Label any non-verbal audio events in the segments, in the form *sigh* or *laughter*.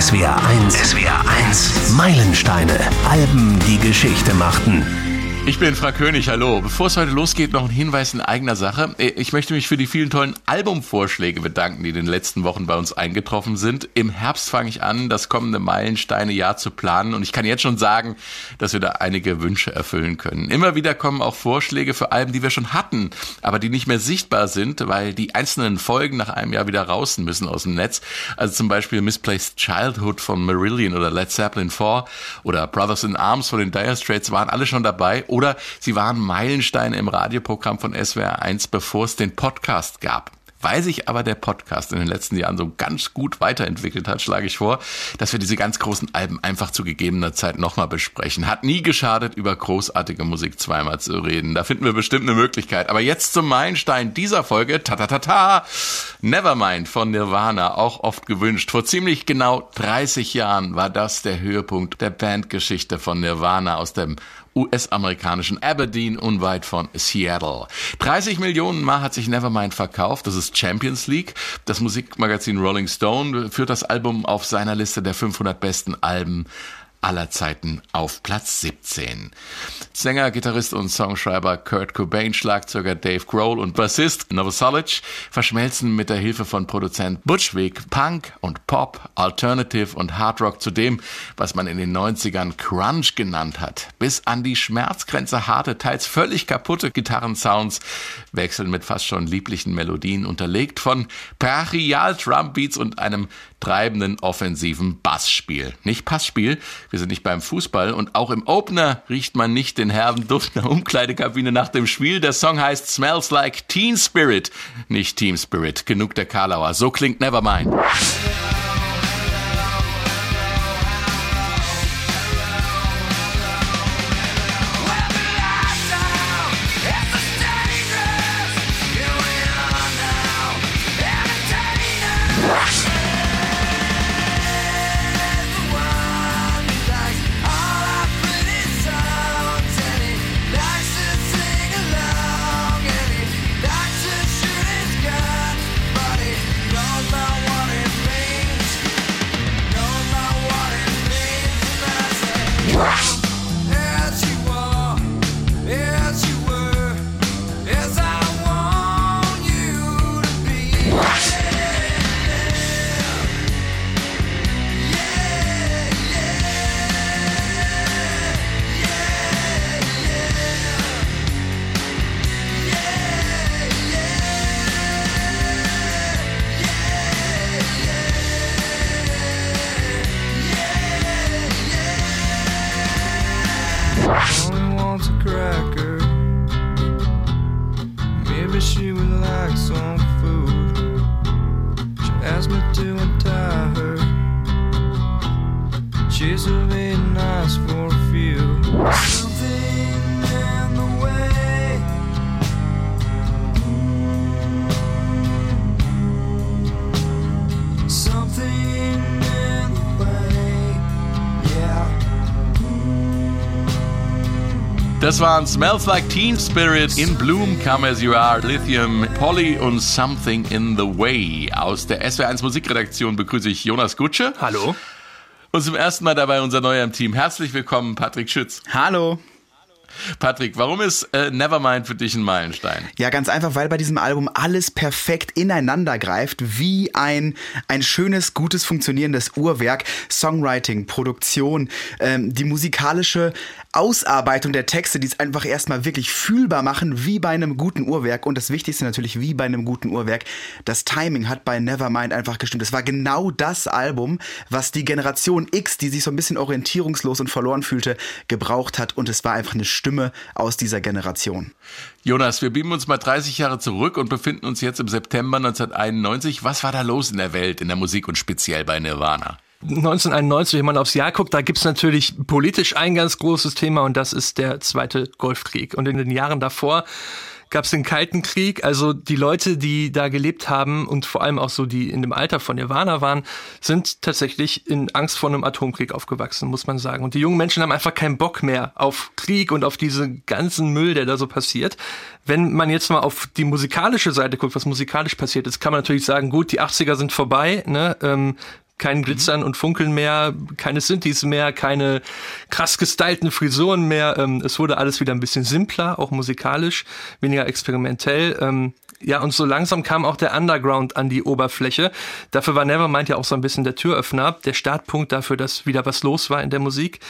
SWR 1. SWR 1. Meilensteine. Alben, die Geschichte machten. Ich bin Frank König, hallo. Bevor es heute losgeht, noch ein Hinweis in eigener Sache. Ich möchte mich für die vielen tollen Albumvorschläge bedanken, die in den letzten Wochen bei uns eingetroffen sind. Im Herbst fange ich an, das kommende Meilensteine-Jahr zu planen und ich kann jetzt schon sagen, dass wir da einige Wünsche erfüllen können. Immer wieder kommen auch Vorschläge für Alben, die wir schon hatten, aber die nicht mehr sichtbar sind, weil die einzelnen Folgen nach einem Jahr wieder raus müssen aus dem Netz. Also zum Beispiel Misplaced Childhood von Marillion oder Led Zeppelin 4 oder Brothers in Arms von den Dire Straits waren alle schon dabei oder sie waren Meilensteine im Radioprogramm von SWR 1, bevor es den Podcast gab. Weil sich aber der Podcast in den letzten Jahren so ganz gut weiterentwickelt hat, schlage ich vor, dass wir diese ganz großen Alben einfach zu gegebener Zeit nochmal besprechen. Hat nie geschadet, über großartige Musik zweimal zu reden. Da finden wir bestimmt eine Möglichkeit. Aber jetzt zum Meilenstein dieser Folge. Ta ta ta ta. Nevermind von Nirvana, auch oft gewünscht. Vor ziemlich genau 30 Jahren war das der Höhepunkt der Bandgeschichte von Nirvana aus dem US-amerikanischen Aberdeen unweit von Seattle. 30 Millionen Mal hat sich Nevermind verkauft. Das ist Champions League. Das Musikmagazin Rolling Stone führt das Album auf seiner Liste der 500 besten Alben aller Zeiten auf Platz 17. Sänger, Gitarrist und Songschreiber Kurt Cobain, Schlagzeuger Dave Grohl und Bassist Novoselic verschmelzen mit der Hilfe von Produzent Butch Punk und Pop, Alternative und Hard Rock zu dem, was man in den 90ern Crunch genannt hat. Bis an die Schmerzgrenze harte, teils völlig kaputte Gitarrensounds wechseln mit fast schon lieblichen Melodien unterlegt von brachial Drumbeats und einem treibenden offensiven Bassspiel. Nicht Passspiel, wir sind nicht beim Fußball und auch im Opener riecht man nicht den herben Duft der Umkleidekabine nach dem Spiel. Der Song heißt Smells Like Teen Spirit, nicht Team Spirit. Genug der Karlauer. So klingt Nevermind. Das waren Smells Like Teen Spirit, In Bloom, Come As You Are, Lithium, Polly und Something in the Way. Aus der SW1 Musikredaktion begrüße ich Jonas Gutsche. Hallo. Und zum ersten Mal dabei unser neuer im Team. Herzlich willkommen, Patrick Schütz. Hallo. Patrick, warum ist äh, Nevermind für dich ein Meilenstein? Ja, ganz einfach, weil bei diesem Album alles perfekt ineinander greift, wie ein, ein schönes, gutes, funktionierendes Uhrwerk. Songwriting, Produktion, ähm, die musikalische Ausarbeitung der Texte, die es einfach erstmal wirklich fühlbar machen, wie bei einem guten Uhrwerk. Und das Wichtigste natürlich, wie bei einem guten Uhrwerk, das Timing hat bei Nevermind einfach gestimmt. Es war genau das Album, was die Generation X, die sich so ein bisschen orientierungslos und verloren fühlte, gebraucht hat. Und es war einfach eine Stimme aus dieser Generation. Jonas, wir beamen uns mal 30 Jahre zurück und befinden uns jetzt im September 1991. Was war da los in der Welt, in der Musik und speziell bei Nirvana? 1991, wenn man aufs Jahr guckt, da gibt's natürlich politisch ein ganz großes Thema und das ist der Zweite Golfkrieg. Und in den Jahren davor gab es den Kalten Krieg. Also die Leute, die da gelebt haben und vor allem auch so die in dem Alter von Nirvana waren, sind tatsächlich in Angst vor einem Atomkrieg aufgewachsen, muss man sagen. Und die jungen Menschen haben einfach keinen Bock mehr auf Krieg und auf diesen ganzen Müll, der da so passiert. Wenn man jetzt mal auf die musikalische Seite guckt, was musikalisch passiert ist, kann man natürlich sagen, gut, die 80er sind vorbei, ne? Ähm, Kein Glitzern mhm. und Funkeln mehr, keine Synthes mehr, keine krass gestylten Frisuren mehr. Ähm, es wurde alles wieder ein bisschen simpler, auch musikalisch, weniger experimentell. Ähm, ja, und so langsam kam auch der Underground an die Oberfläche. Dafür war Nevermind ja auch so ein bisschen der Türöffner, der Startpunkt dafür, dass wieder was los war in der Musik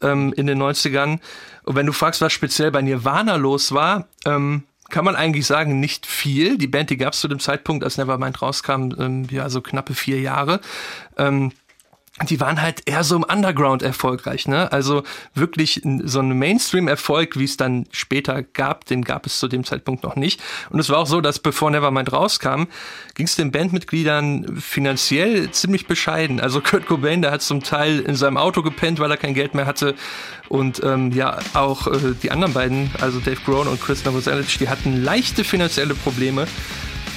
ähm, in den 90ern. Und wenn du fragst, was speziell bei Nirvana los war, ähm, kann man eigentlich sagen, nicht viel. Die Band, die gab es zu dem Zeitpunkt, als Nevermind rauskam, ähm, ja, so knappe vier Jahre. Ähm, die waren halt eher so im Underground erfolgreich, ne? Also wirklich so ein Mainstream-Erfolg, wie es dann später gab, den gab es zu dem Zeitpunkt noch nicht. Und es war auch so, dass bevor Nevermind rauskam, ging es den Bandmitgliedern finanziell ziemlich bescheiden. Also Kurt Cobain, der hat zum Teil in seinem Auto gepennt, weil er kein Geld mehr hatte. Und ähm, ja, auch äh, die anderen beiden, also Dave Grohl und Chris Novoselic, die hatten leichte finanzielle Probleme.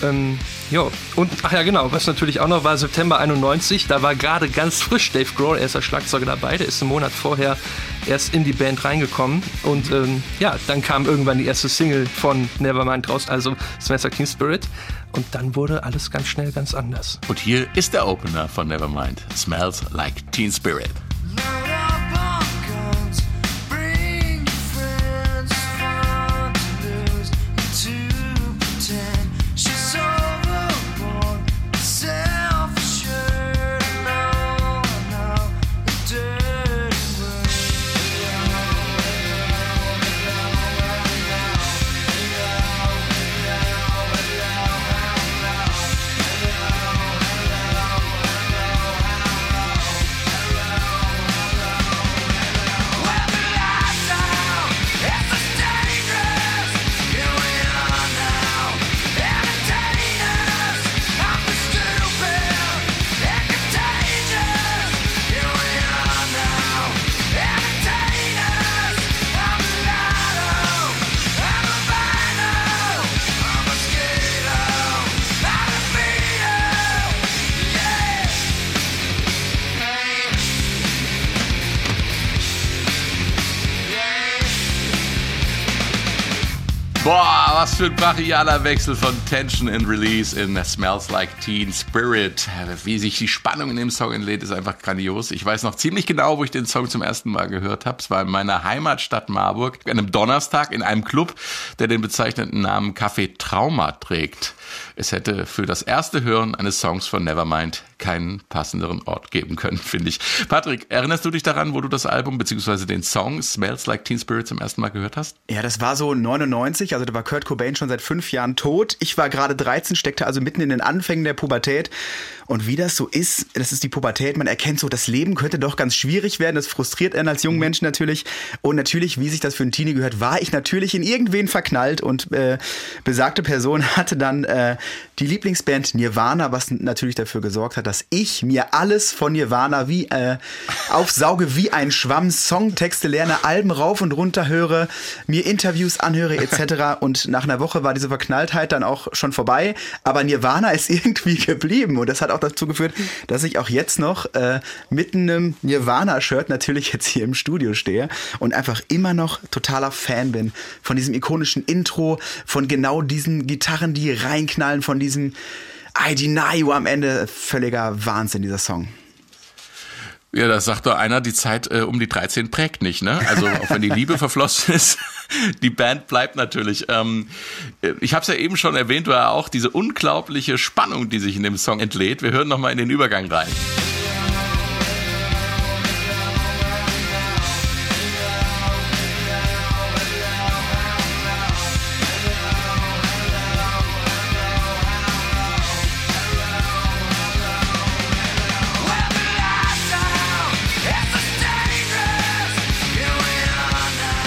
Ähm, jo. Und, ach ja, genau, was natürlich auch noch war, September 91, da war gerade ganz frisch Dave Grohl, er ist der Schlagzeuger dabei, der ist einen Monat vorher erst in die Band reingekommen. Und ähm, ja, dann kam irgendwann die erste Single von Nevermind raus, also Smells Like Teen Spirit. Und dann wurde alles ganz schnell ganz anders. Und hier ist der Opener von Nevermind, Smells Like Teen Spirit. Was für ein brachialer Wechsel von Tension and Release in Smells Like Teen Spirit. Wie sich die Spannung in dem Song entlädt, ist einfach grandios. Ich weiß noch ziemlich genau, wo ich den Song zum ersten Mal gehört habe. Es war in meiner Heimatstadt Marburg, an einem Donnerstag in einem Club, der den bezeichneten Namen Café Trauma trägt. Es hätte für das erste Hören eines Songs von Nevermind keinen passenderen Ort geben können, *laughs* finde ich. Patrick, erinnerst du dich daran, wo du das Album bzw. den Song Smells Like Teen Spirit zum ersten Mal gehört hast? Ja, das war so 99, also da war Kurt Cobain schon seit fünf Jahren tot. Ich war gerade 13, steckte also mitten in den Anfängen der Pubertät. Und wie das so ist, das ist die Pubertät, man erkennt so, das Leben könnte doch ganz schwierig werden. Das frustriert einen als jungen Mensch natürlich. Und natürlich, wie sich das für einen Teenie gehört, war ich natürlich in irgendwen verknallt. Und äh, besagte Person *laughs* hatte dann äh, die Lieblingsband Nirvana, was natürlich dafür gesorgt hat, dass ich mir alles von Nirvana wie äh, aufsauge wie ein Schwamm, Songtexte lerne, Alben rauf und runter höre, mir Interviews anhöre etc. *laughs* Und nach einer Woche war diese Verknalltheit dann auch schon vorbei. Aber Nirvana ist *laughs* irgendwie geblieben und das hat auch dazu geführt, dass ich auch jetzt noch äh, mit einem Nirvana-Shirt natürlich jetzt hier im Studio stehe und einfach immer noch totaler Fan bin von diesem ikonischen Intro, von genau diesen Gitarren, die reinknallen, von diesem I deny you am Ende. Völliger Wahnsinn, dieser Song. Ja, das sagt doch einer, die Zeit äh, um die 13 prägt nicht, ne? Also auch wenn die Liebe *laughs* verflossen ist, *laughs* die Band bleibt natürlich. Ähm, ich habe es ja eben schon erwähnt, war auch diese unglaubliche Spannung, die sich in dem Song entlädt. Wir hören nochmal in den Übergang rein.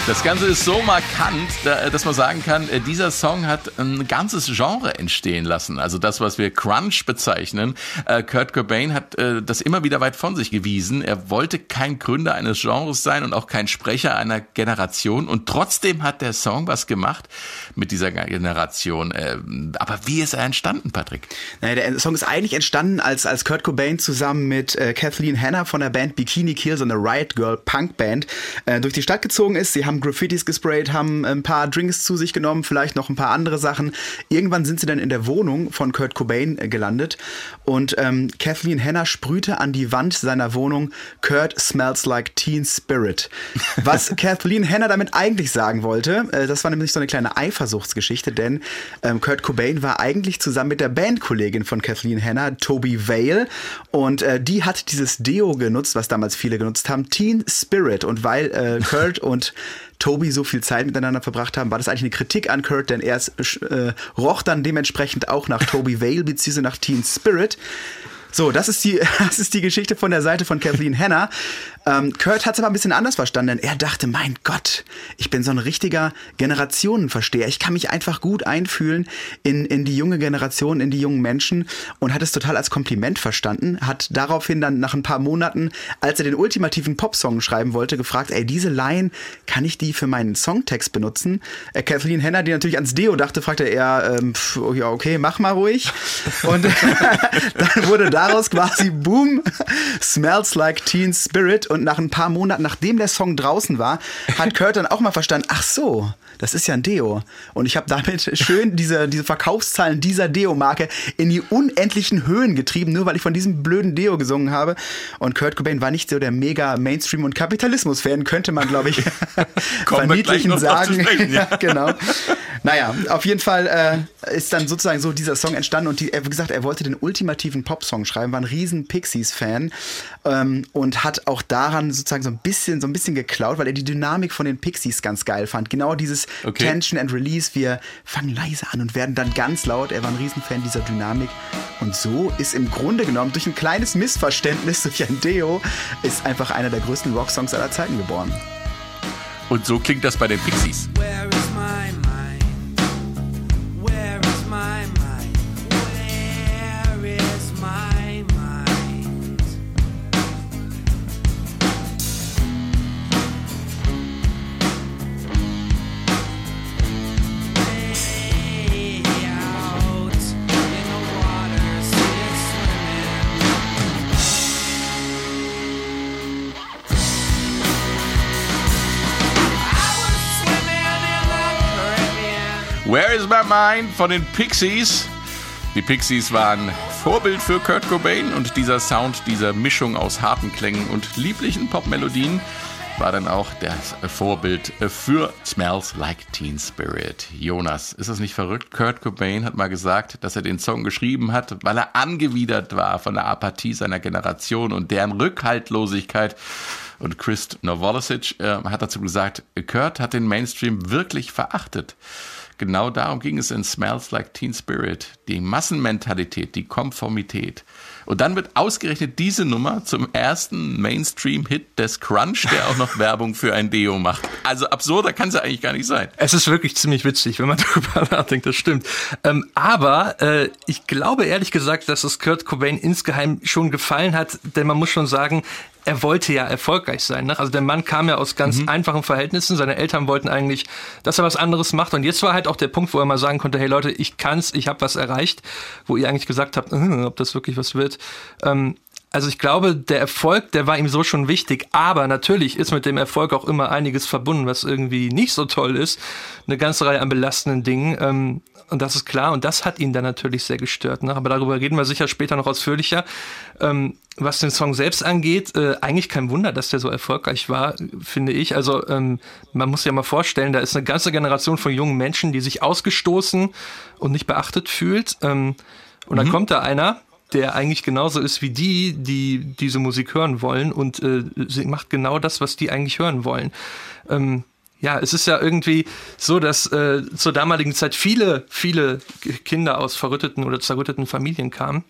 Das Ganze ist so markant, dass man sagen kann, äh, dieser Song hat ein ganzes Genre entstehen lassen. Also das, was wir Crunch bezeichnen. Äh, Kurt Cobain hat äh, das immer wieder weit von sich gewiesen. Er wollte kein Gründer eines Genres sein und auch kein Sprecher einer Generation. Und trotzdem hat der Song was gemacht mit dieser Generation. Aber wie ist er entstanden, Patrick? Naja, der Song ist eigentlich entstanden, als, als Kurt Cobain zusammen mit Kathleen Hanna von der Band Bikini Kill, so eine Riot Girl Punk Band, durch die Stadt gezogen ist. Sie haben haben Graffitis gesprayt, haben ein paar Drinks zu sich genommen, vielleicht noch ein paar andere Sachen. Irgendwann sind sie dann in der Wohnung von Kurt Cobain äh, gelandet und ähm, Kathleen Henner sprühte an die Wand seiner Wohnung Kurt smells like Teen Spirit. *laughs* Was Kathleen Henner damit eigentlich sagen wollte, äh, das war nämlich so eine kleine Eifersuchtsgeschichte, denn ähm, Kurt Cobain war eigentlich zusammen mit der Bandkollegin von Kathleen Henner, Toby Vale, und äh, die hat dieses Deo genutzt, was damals viele genutzt haben, Teen Spirit. Und weil äh, Kurt *laughs* und Toby so viel Zeit miteinander verbracht haben, war das eigentlich eine Kritik an Kurt, denn er äh, roch dann dementsprechend auch nach Toby Vale beziehungsweise nach Teen Spirit. So, das ist die, *laughs* das ist die Geschichte von der Seite von Kathleen Hanna. Ähm, Kurt hat es aber ein bisschen anders verstanden. Er dachte, mein Gott, ich bin so ein richtiger Generationenversteher. Ich kann mich einfach gut einfühlen in, in die junge Generation, in die jungen Menschen und hat es total als Kompliment verstanden. Hat daraufhin dann nach ein paar Monaten, als er den ultimativen Popsong schreiben wollte, gefragt, ey, diese Line, kann ich die für meinen Songtext benutzen? Äh, Kathleen Hanna, die natürlich ans Deo dachte, fragte er, ähm, pf, ja, okay, mach mal ruhig. Und *laughs* dann wurde daraus quasi Boom, Smells Like Teen Spirit. Und nach ein paar Monaten, nachdem der Song draußen war, hat Kurt dann auch mal verstanden, ach so, das ist ja ein Deo. Und ich habe damit *laughs* schön diese, diese Verkaufszahlen dieser Deo-Marke in die unendlichen Höhen getrieben, nur weil ich von diesem blöden Deo gesungen habe. Und Kurt Cobain war nicht so der mega Mainstream- und Kapitalismus-Fan, könnte man, glaube ich, *laughs* verniedlichen sagen. Sprechen, *laughs* ja. genau. Naja, auf jeden Fall äh, ist dann sozusagen so dieser Song entstanden und die, wie gesagt, er wollte den ultimativen Popsong schreiben, war ein riesen Pixies-Fan ähm, und hat auch daran sozusagen so ein bisschen, so ein bisschen geklaut, weil er die Dynamik von den Pixies ganz geil fand. Genau dieses okay. Tension and Release, wir fangen leise an und werden dann ganz laut. Er war ein Riesenfan dieser Dynamik und so ist im Grunde genommen durch ein kleines Missverständnis durch ein Deo ist einfach einer der größten Rocksongs aller Zeiten geboren. Und so klingt das bei den Pixies. Mind von den Pixies? Die Pixies waren Vorbild für Kurt Cobain und dieser Sound, dieser Mischung aus harten Klängen und lieblichen Popmelodien war dann auch das Vorbild für Smells Like Teen Spirit. Jonas, ist das nicht verrückt? Kurt Cobain hat mal gesagt, dass er den Song geschrieben hat, weil er angewidert war von der Apathie seiner Generation und deren Rückhaltlosigkeit. Und Chris Novolicic äh, hat dazu gesagt, Kurt hat den Mainstream wirklich verachtet. Genau darum ging es in Smells Like Teen Spirit. Die Massenmentalität, die Konformität. Und dann wird ausgerechnet diese Nummer zum ersten Mainstream-Hit des Crunch, der auch noch *laughs* Werbung für ein Deo macht. Also absurder kann es ja eigentlich gar nicht sein. Es ist wirklich ziemlich witzig, wenn man *laughs* darüber nachdenkt, das stimmt. Ähm, aber äh, ich glaube ehrlich gesagt, dass es Kurt Cobain insgeheim schon gefallen hat, denn man muss schon sagen, er wollte ja erfolgreich sein. Ne? Also der Mann kam ja aus ganz mhm. einfachen Verhältnissen. Seine Eltern wollten eigentlich, dass er was anderes macht. Und jetzt war halt auch der Punkt, wo er mal sagen konnte, hey Leute, ich kann's, ich habe was erreicht, wo ihr eigentlich gesagt habt, äh, ob das wirklich was wird. Ähm, also ich glaube, der Erfolg, der war ihm so schon wichtig, aber natürlich ist mit dem Erfolg auch immer einiges verbunden, was irgendwie nicht so toll ist. Eine ganze Reihe an belastenden Dingen. Und das ist klar, und das hat ihn dann natürlich sehr gestört. Ne? Aber darüber reden wir sicher später noch ausführlicher. Ähm, was den Song selbst angeht, äh, eigentlich kein Wunder, dass der so erfolgreich war, finde ich. Also ähm, man muss sich ja mal vorstellen, da ist eine ganze Generation von jungen Menschen, die sich ausgestoßen und nicht beachtet fühlt. Ähm, und mhm. dann kommt da einer, der eigentlich genauso ist wie die, die diese Musik hören wollen und äh, sie macht genau das, was die eigentlich hören wollen. Ähm, ja, es ist ja irgendwie so, dass äh, zur damaligen Zeit viele, viele Kinder aus verrütteten oder zerrütteten Familien kamen.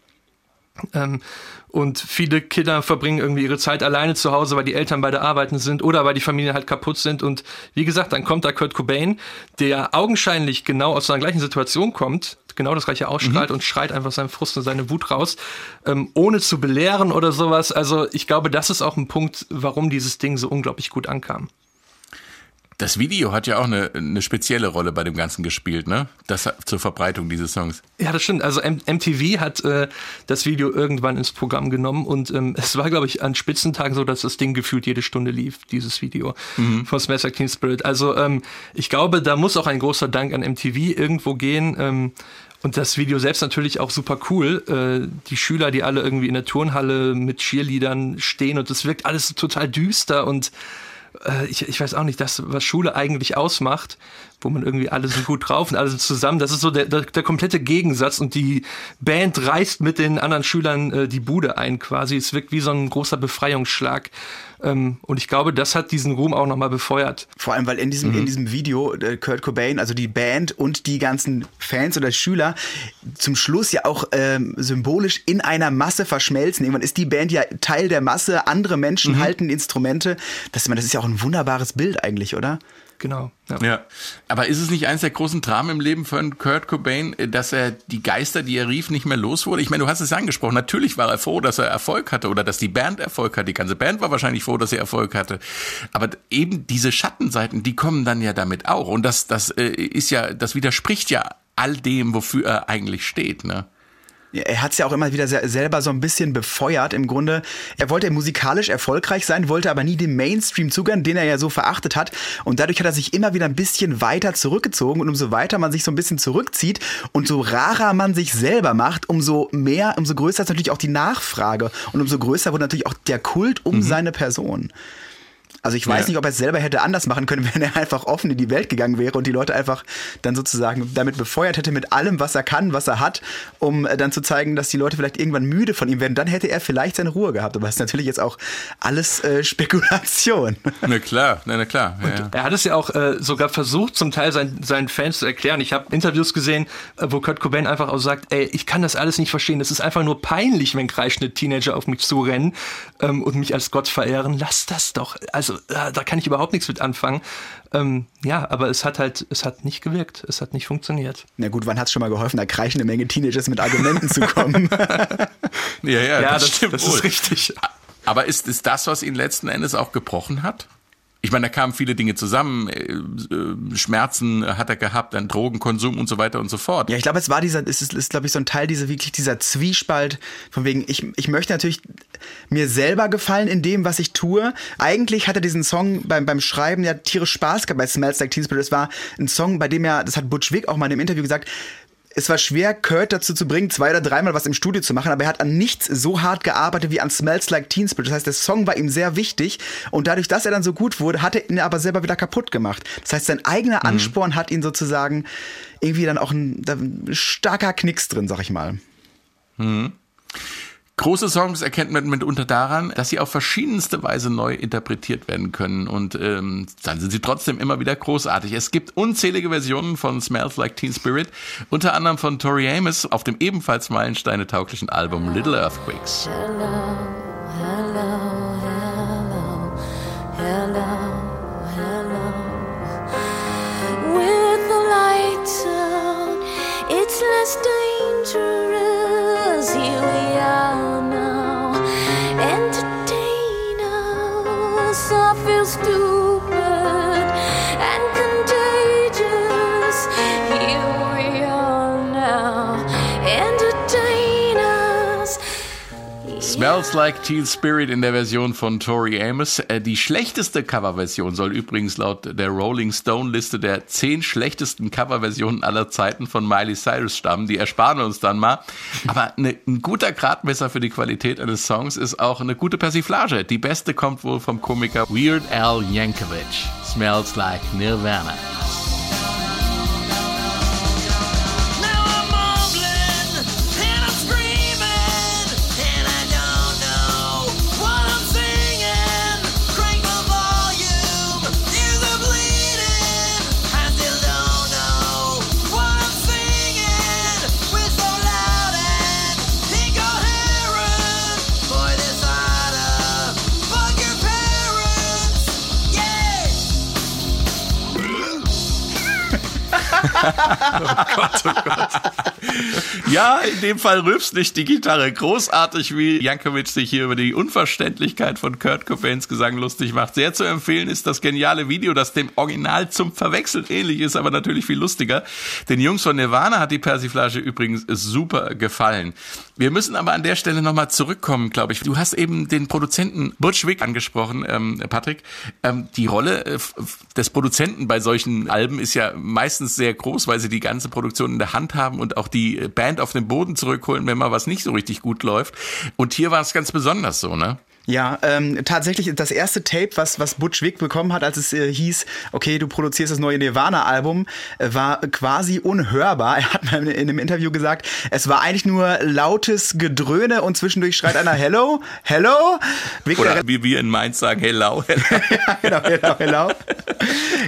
Ähm, und viele Kinder verbringen irgendwie ihre Zeit alleine zu Hause, weil die Eltern beide arbeiten sind oder weil die Familien halt kaputt sind. Und wie gesagt, dann kommt da Kurt Cobain, der augenscheinlich genau aus seiner gleichen Situation kommt, genau das gleiche ausstrahlt mhm. und schreit einfach seinen Frust und seine Wut raus, ähm, ohne zu belehren oder sowas. Also ich glaube, das ist auch ein Punkt, warum dieses Ding so unglaublich gut ankam. Das Video hat ja auch eine, eine spezielle Rolle bei dem Ganzen gespielt, ne? Das zur Verbreitung dieses Songs. Ja, das stimmt. Also M MTV hat äh, das Video irgendwann ins Programm genommen und ähm, *laughs* es war, glaube ich, an Spitzentagen so, dass das Ding gefühlt jede Stunde lief, dieses Video mhm. von Smash Like Teen Spirit. Also ähm, ich glaube, da muss auch ein großer Dank an MTV irgendwo gehen. Ähm, und das Video selbst natürlich auch super cool. Äh, die Schüler, die alle irgendwie in der Turnhalle mit Cheerleadern stehen und es wirkt alles total düster und ich, ich weiß auch nicht, das, was Schule eigentlich ausmacht, wo man irgendwie alle sind gut drauf und alle sind zusammen, das ist so der, der, der komplette Gegensatz und die Band reißt mit den anderen Schülern äh, die Bude ein quasi. Es wirkt wie so ein großer Befreiungsschlag. Ähm, und ich glaube, das hat diesen Ruhm auch nochmal befeuert. Vor allem, weil in diesem, mhm. in diesem Video äh, Kurt Cobain, also die Band und die ganzen Fans oder Schüler zum Schluss ja auch ähm, symbolisch in einer Masse verschmelzen. Irgendwann ist die Band ja Teil der Masse, andere Menschen mhm. halten Instrumente. Das, das ist ja auch ein wunderbares Bild eigentlich, oder? Genau. Ja. ja. Aber ist es nicht eines der großen Dramen im Leben von Kurt Cobain, dass er die Geister, die er rief, nicht mehr los wurde? Ich meine, du hast es angesprochen. Natürlich war er froh, dass er Erfolg hatte oder dass die Band Erfolg hatte. Die ganze Band war wahrscheinlich froh, dass sie Erfolg hatte. Aber eben diese Schattenseiten, die kommen dann ja damit auch. Und das, das äh, ist ja, das widerspricht ja all dem, wofür er eigentlich steht, ne? Er hat es ja auch immer wieder selber so ein bisschen befeuert. Im Grunde, er wollte musikalisch erfolgreich sein, wollte aber nie dem Mainstream zugehören, den er ja so verachtet hat. Und dadurch hat er sich immer wieder ein bisschen weiter zurückgezogen. Und umso weiter man sich so ein bisschen zurückzieht und so rarer man sich selber macht, umso mehr, umso größer ist natürlich auch die Nachfrage. Und umso größer wurde natürlich auch der Kult um mhm. seine Person. Also ich weiß ja. nicht, ob er es selber hätte anders machen können, *laughs* wenn er einfach offen in die Welt gegangen wäre und die Leute einfach dann sozusagen damit befeuert hätte mit allem, was er kann, was er hat, um äh, dann zu zeigen, dass die Leute vielleicht irgendwann müde von ihm werden. Dann hätte er vielleicht seine Ruhe gehabt. Aber das ist natürlich jetzt auch alles äh, *laughs* Spekulation. Na klar, na, na klar. Ja, ja. Er hat es ja auch äh, sogar versucht, zum Teil seinen, seinen Fans zu erklären. Ich habe Interviews gesehen, äh, wo Kurt Cobain einfach auch sagt, ey, ich kann das alles nicht verstehen. Das ist einfach nur peinlich, wenn kreischende Teenager auf mich zurennen ähm, und mich als Gott verehren. Lass das doch. Also da, da kann ich überhaupt nichts mit anfangen. Ähm, ja, aber es hat halt, es hat nicht gewirkt, es hat nicht funktioniert. Na gut, wann hat es schon mal geholfen, da kreischen eine Menge Teenagers mit Argumenten zu kommen? *laughs* ja, ja, ja, das, das, das ist richtig. Aber ist, ist das, was ihn letzten Endes auch gebrochen hat? Ich meine, da kamen viele Dinge zusammen. Äh, äh, Schmerzen hat er gehabt, dann Drogenkonsum und so weiter und so fort. Ja, ich glaube, es war dieser, es ist, ist glaube ich, so ein Teil dieser wirklich dieser Zwiespalt von wegen, ich, ich möchte natürlich mir selber gefallen in dem, was ich tue. Eigentlich hat er diesen Song beim, beim Schreiben ja tierisch Spaß gehabt bei Smells Like Teen Spirit. Es war ein Song, bei dem er, das hat Butch Vig auch mal in einem Interview gesagt, es war schwer, Kurt dazu zu bringen, zwei oder dreimal was im Studio zu machen, aber er hat an nichts so hart gearbeitet wie an Smells Like Teen Spirit. Das heißt, der Song war ihm sehr wichtig und dadurch, dass er dann so gut wurde, hat er ihn aber selber wieder kaputt gemacht. Das heißt, sein eigener mhm. Ansporn mhm. hat ihn sozusagen irgendwie dann auch ein, ein starker Knicks drin, sag ich mal. Mhm. Große Songs erkennt man mitunter daran, dass sie auf verschiedenste Weise neu interpretiert werden können und ähm, dann sind sie trotzdem immer wieder großartig. Es gibt unzählige Versionen von Smells Like Teen Spirit, unter anderem von Tori Amos auf dem ebenfalls Meilensteine tauglichen Album Little Earthquakes. Hello, hello, hello. With the lights out, it's less dangerous. Here we are. Smells Like Teen Spirit in der Version von Tori Amos. Äh, die schlechteste Coverversion soll übrigens laut der Rolling Stone Liste der zehn schlechtesten Coverversionen aller Zeiten von Miley Cyrus stammen. Die ersparen wir uns dann mal. Aber eine, ein guter Gradmesser für die Qualität eines Songs ist auch eine gute Persiflage. Die beste kommt wohl vom Komiker Weird Al Yankovic. Smells Like Nirvana. *laughs* oh Gott, oh Gott. Ja, in dem Fall rülpst nicht die Gitarre. Großartig, wie Jankovic sich hier über die Unverständlichkeit von Kurt Cobains Gesang lustig macht. Sehr zu empfehlen ist das geniale Video, das dem Original zum Verwechseln ähnlich ist, aber natürlich viel lustiger. Den Jungs von Nirvana hat die Persiflage übrigens super gefallen. Wir müssen aber an der Stelle nochmal zurückkommen, glaube ich. Du hast eben den Produzenten Butch Vig angesprochen, ähm, Patrick. Ähm, die Rolle äh, des Produzenten bei solchen Alben ist ja meistens sehr groß, weil sie die ganze Produktion in der Hand haben und auch die Band auf den Boden zurückholen, wenn mal was nicht so richtig gut läuft. Und hier war es ganz besonders so, ne? Ja, ähm, tatsächlich das erste Tape, was, was Butch Vig bekommen hat, als es äh, hieß, okay, du produzierst das neue Nirvana-Album, äh, war quasi unhörbar. Er hat mal in, in einem Interview gesagt, es war eigentlich nur lautes Gedröhne und zwischendurch schreit einer Hello, Hello. Vic Oder wie wir in Mainz sagen, Hello, Hello. *laughs* ja, genau, Hello, Hello.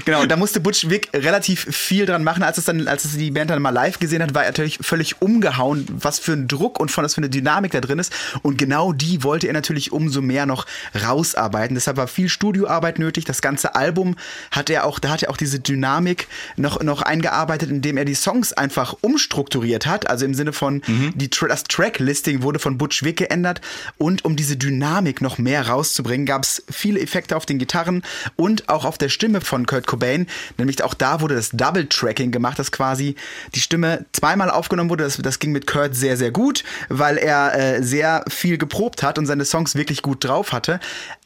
genau, und da musste Butch Vig relativ viel dran machen. Als es dann, als es die Band dann mal live gesehen hat, war er natürlich völlig umgehauen, was für ein Druck und von was für eine Dynamik da drin ist. Und genau die wollte er natürlich umso mehr mehr noch rausarbeiten. Deshalb war viel Studioarbeit nötig. Das ganze Album hat er auch, da hat er auch diese Dynamik noch, noch eingearbeitet, indem er die Songs einfach umstrukturiert hat. Also im Sinne von, mhm. die, das Tracklisting wurde von Butch Vig geändert. Und um diese Dynamik noch mehr rauszubringen, gab es viele Effekte auf den Gitarren und auch auf der Stimme von Kurt Cobain. Nämlich auch da wurde das Double Tracking gemacht, dass quasi die Stimme zweimal aufgenommen wurde. Das, das ging mit Kurt sehr, sehr gut, weil er äh, sehr viel geprobt hat und seine Songs wirklich gut drauf hatte.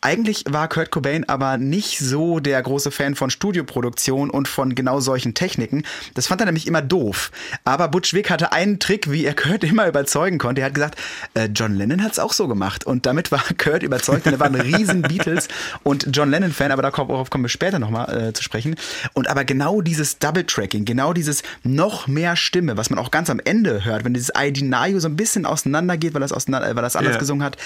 Eigentlich war Kurt Cobain aber nicht so der große Fan von Studioproduktion und von genau solchen Techniken. Das fand er nämlich immer doof. Aber Butch Vig hatte einen Trick, wie er *laughs* Kurt immer überzeugen konnte. Er hat gesagt, äh, John Lennon hat es auch so gemacht. Und damit war *laughs* Kurt überzeugt, denn er war ein riesen *laughs* Beatles und John Lennon-Fan, aber darauf kommen wir später nochmal äh, zu sprechen. Und aber genau dieses Double-Tracking, genau dieses noch mehr Stimme, was man auch ganz am Ende hört, wenn dieses I Deny You so ein bisschen auseinandergeht, weil das, auseinander, weil das anders yeah. gesungen hat,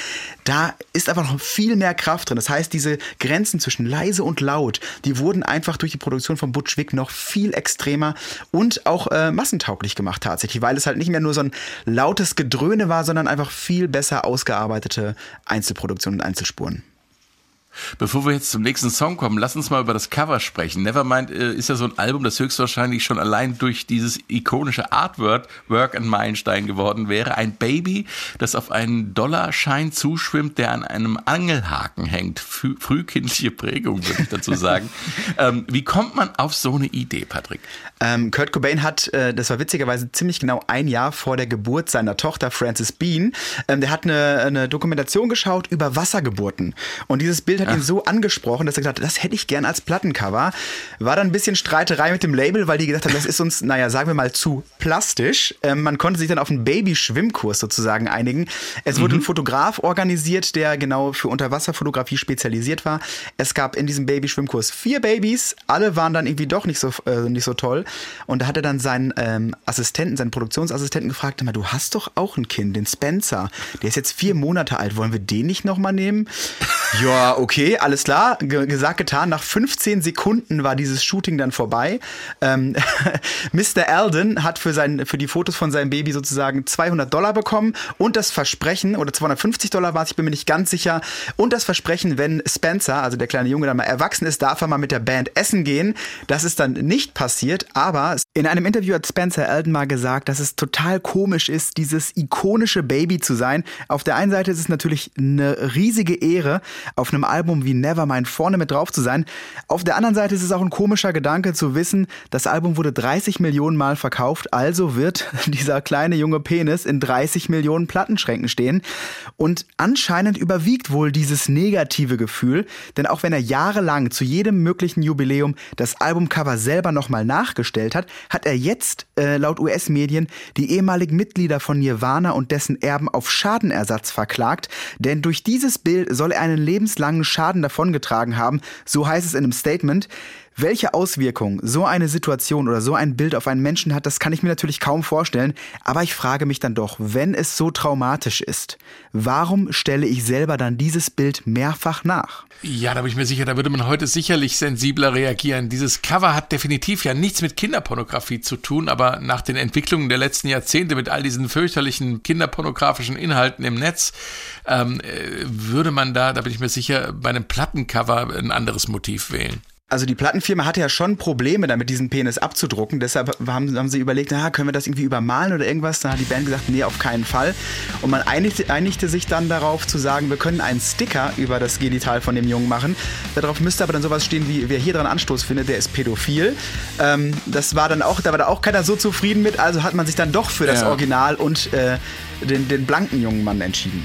da ist einfach noch viel mehr Kraft drin. Das heißt, diese Grenzen zwischen leise und laut, die wurden einfach durch die Produktion von Butch Vig noch viel extremer und auch äh, massentauglich gemacht tatsächlich, weil es halt nicht mehr nur so ein lautes Gedröhne war, sondern einfach viel besser ausgearbeitete Einzelproduktionen und Einzelspuren. Bevor wir jetzt zum nächsten Song kommen, lass uns mal über das Cover sprechen. Nevermind äh, ist ja so ein Album, das höchstwahrscheinlich schon allein durch dieses ikonische Artwork Work ein Meilenstein geworden wäre. Ein Baby, das auf einen Dollarschein zuschwimmt, der an einem Angelhaken hängt. Früh frühkindliche Prägung, würde ich dazu sagen. *laughs* ähm, wie kommt man auf so eine Idee, Patrick? Ähm, Kurt Cobain hat, äh, das war witzigerweise ziemlich genau ein Jahr vor der Geburt seiner Tochter Frances Bean, ähm, der hat eine, eine Dokumentation geschaut über Wassergeburten. Und dieses Bild hat hat ihn so angesprochen, dass er gesagt hat, das hätte ich gern als Plattencover. War dann ein bisschen Streiterei mit dem Label, weil die gesagt haben, das ist uns, naja, sagen wir mal, zu plastisch. Ähm, man konnte sich dann auf einen Baby-Schwimmkurs sozusagen einigen. Es wurde mhm. ein Fotograf organisiert, der genau für Unterwasserfotografie spezialisiert war. Es gab in diesem Baby-Schwimmkurs vier Babys. Alle waren dann irgendwie doch nicht so, äh, nicht so toll. Und da hat er dann seinen ähm, Assistenten, seinen Produktionsassistenten gefragt, du hast doch auch ein Kind, den Spencer. Der ist jetzt vier Monate alt. Wollen wir den nicht nochmal nehmen? *laughs* ja, okay okay, alles klar, G gesagt, getan. Nach 15 Sekunden war dieses Shooting dann vorbei. Ähm, *laughs* Mr. Alden hat für, sein, für die Fotos von seinem Baby sozusagen 200 Dollar bekommen und das Versprechen, oder 250 Dollar war es, ich bin mir nicht ganz sicher, und das Versprechen, wenn Spencer, also der kleine Junge, dann mal erwachsen ist, darf er mal mit der Band essen gehen. Das ist dann nicht passiert, aber in einem Interview hat Spencer Alden mal gesagt, dass es total komisch ist, dieses ikonische Baby zu sein. Auf der einen Seite ist es natürlich eine riesige Ehre, auf einem Album Album wie Nevermind vorne mit drauf zu sein. Auf der anderen Seite ist es auch ein komischer Gedanke zu wissen, das Album wurde 30 Millionen Mal verkauft, also wird *laughs* dieser kleine junge Penis in 30 Millionen Plattenschränken stehen. Und anscheinend überwiegt wohl dieses negative Gefühl, denn auch wenn er jahrelang zu jedem möglichen Jubiläum das Albumcover selber nochmal nachgestellt hat, hat er jetzt äh, laut US-Medien die ehemaligen Mitglieder von Nirvana und dessen Erben auf Schadenersatz verklagt, denn durch dieses Bild soll er einen lebenslangen Schaden davongetragen haben, so heißt es in einem Statement. Welche Auswirkungen so eine Situation oder so ein Bild auf einen Menschen hat, das kann ich mir natürlich kaum vorstellen. Aber ich frage mich dann doch, wenn es so traumatisch ist, warum stelle ich selber dann dieses Bild mehrfach nach? Ja, da bin ich mir sicher, da würde man heute sicherlich sensibler reagieren. Dieses Cover hat definitiv ja nichts mit Kinderpornografie zu tun, aber nach den Entwicklungen der letzten Jahrzehnte mit all diesen fürchterlichen kinderpornografischen Inhalten im Netz, ähm, äh, würde man da, da bin ich mir sicher, bei einem Plattencover ein anderes Motiv wählen. Also die Plattenfirma hatte ja schon Probleme damit, diesen Penis abzudrucken. Deshalb haben, haben sie überlegt, na, können wir das irgendwie übermalen oder irgendwas? Da hat die Band gesagt, nee, auf keinen Fall. Und man einigte, einigte sich dann darauf zu sagen, wir können einen Sticker über das Genital von dem Jungen machen. Darauf müsste aber dann sowas stehen wie, wer hier dran Anstoß findet, der ist pädophil. Ähm, das war dann auch, da war da auch keiner so zufrieden mit, also hat man sich dann doch für das Ja. Original und äh, den, den blanken jungen Mann entschieden.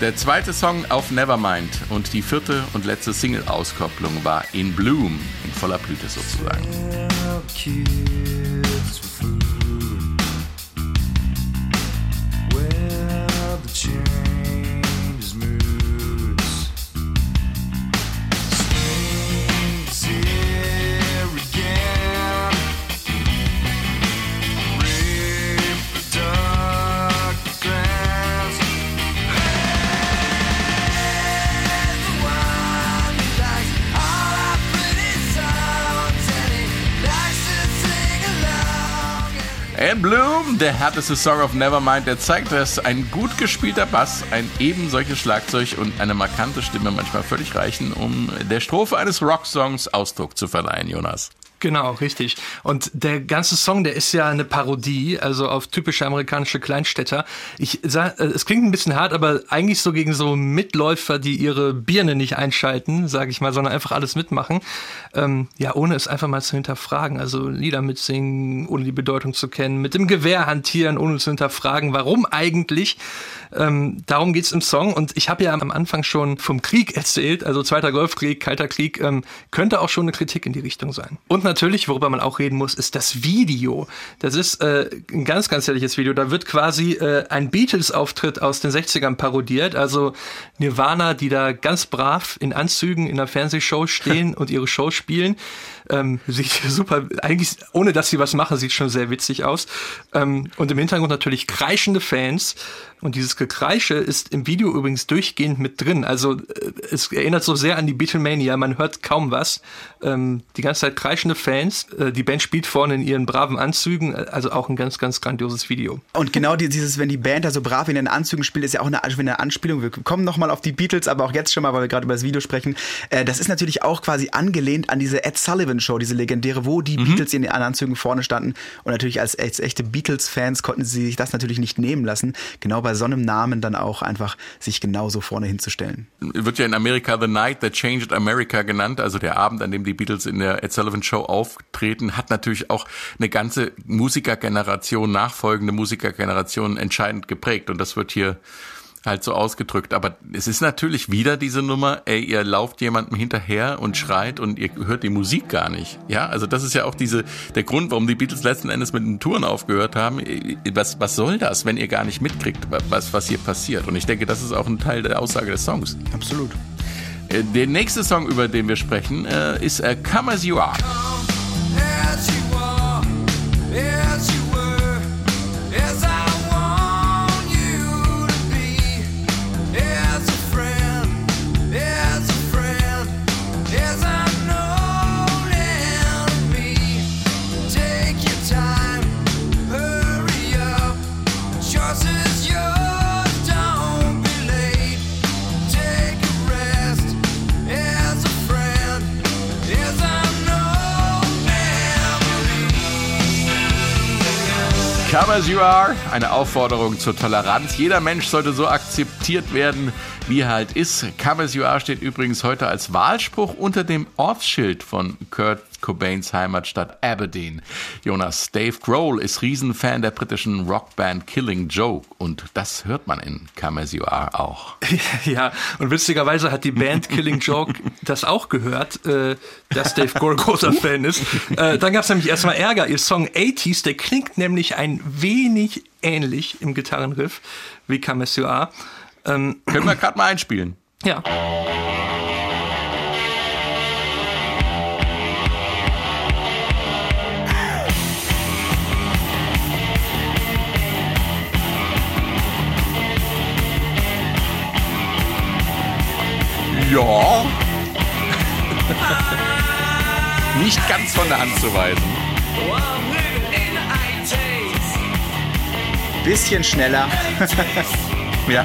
Der zweite Song auf Nevermind und die vierte und letzte Single-Auskopplung war In Bloom, in voller Blüte sozusagen. Der härteste Song of Nevermind, der zeigt, dass ein gut gespielter Bass, ein eben solches Schlagzeug und eine markante Stimme manchmal völlig reichen, um der Strophe eines Rocksongs Ausdruck zu verleihen, Jonas. Genau, richtig. Und der ganze Song, der ist ja eine Parodie, also auf typische amerikanische Kleinstädter. Ich sag, äh, es klingt ein bisschen hart, aber eigentlich so gegen so Mitläufer, die ihre Birne nicht einschalten, sage ich mal, sondern einfach alles mitmachen. Ähm, ja, ohne es einfach mal zu hinterfragen. Also Lieder mitsingen, ohne die Bedeutung zu kennen, mit dem Gewehr hantieren, ohne zu hinterfragen, warum eigentlich. Ähm, darum geht's im Song. Und ich habe ja am Anfang schon vom Krieg erzählt, also Zweiter Golfkrieg, Kalter Krieg, ähm, könnte auch schon eine Kritik in die Richtung sein. Und natürlich, worüber man auch reden muss, ist das Video. Das ist äh, ein ganz, ganz ehrliches Video. Da wird quasi äh, ein Beatles-Auftritt aus den 60ern parodiert. Also Nirvana, die da ganz brav in Anzügen in einer Fernsehshow stehen *laughs* und ihre Show spielen. Ähm, sieht super, eigentlich, ohne dass sie was machen, sieht schon sehr witzig aus. Ähm, und im Hintergrund natürlich kreischende Fans. Und dieses Gekreische ist im Video übrigens durchgehend mit drin. Also äh, es erinnert so sehr an die Beatlemania, man hört kaum was. Ähm, die ganze Zeit kreischende Fans. Äh, die Band spielt vorne in ihren braven Anzügen. Also auch ein ganz, ganz grandioses Video. Und genau die- dieses, wenn die Band da so brav in den Anzügen spielt, ist ja auch eine, eine Anspielung. Wir kommen nochmal auf die Beatles, aber auch jetzt schon mal, weil wir gerade über das Video sprechen. Äh, das ist natürlich auch quasi angelehnt an diese Ed Sullivan Show, diese legendäre, wo die Beatles in den Anzügen vorne standen. Und natürlich als, als echte Beatles-Fans konnten sie sich das natürlich nicht nehmen lassen, genau bei so einem Namen dann auch einfach sich genauso vorne hinzustellen. Wird ja in Amerika The Night That Changed America genannt, also der Abend, an dem die Beatles in der Ed Sullivan Show auftreten, hat natürlich auch eine ganze Musikergeneration, nachfolgende Musikergeneration entscheidend geprägt. Und das wird hier halt so ausgedrückt. Aber es ist natürlich wieder diese Nummer, ey, ihr lauft jemandem hinterher und schreit und ihr hört die Musik gar nicht. Ja, also das ist ja auch diese, der Grund, warum die Beatles letzten Endes mit den Touren aufgehört haben. Was, was soll das, wenn ihr gar nicht mitkriegt, was, was hier passiert? Und ich denke, das ist auch ein Teil der Aussage des Songs. Absolut. Äh, Der nächste Song, über den wir sprechen, äh, ist äh, Come As You Are. As you are, as you were, Come As You Are, eine Aufforderung zur Toleranz. Jeder Mensch sollte so akzeptiert werden, wie er halt ist. Come As You Are steht übrigens heute als Wahlspruch unter dem Ortsschild von Kurt Cobains Heimatstadt Aberdeen. Jonas, Dave Grohl ist Riesenfan der britischen Rockband Killing Joke und das hört man in Are auch. *laughs* Ja, und witzigerweise hat die Band Killing Joke *laughs* das auch gehört, äh, dass Dave Grohl großer Fan ist. Äh, dann gab es nämlich erstmal Ärger. Ihr Song 80s, der klingt nämlich ein wenig ähnlich im Gitarrenriff wie Are. Ähm, Können wir gerade mal einspielen. ja. Ja. *laughs* Nicht ganz von der Hand zu weisen. Bisschen schneller. Ja.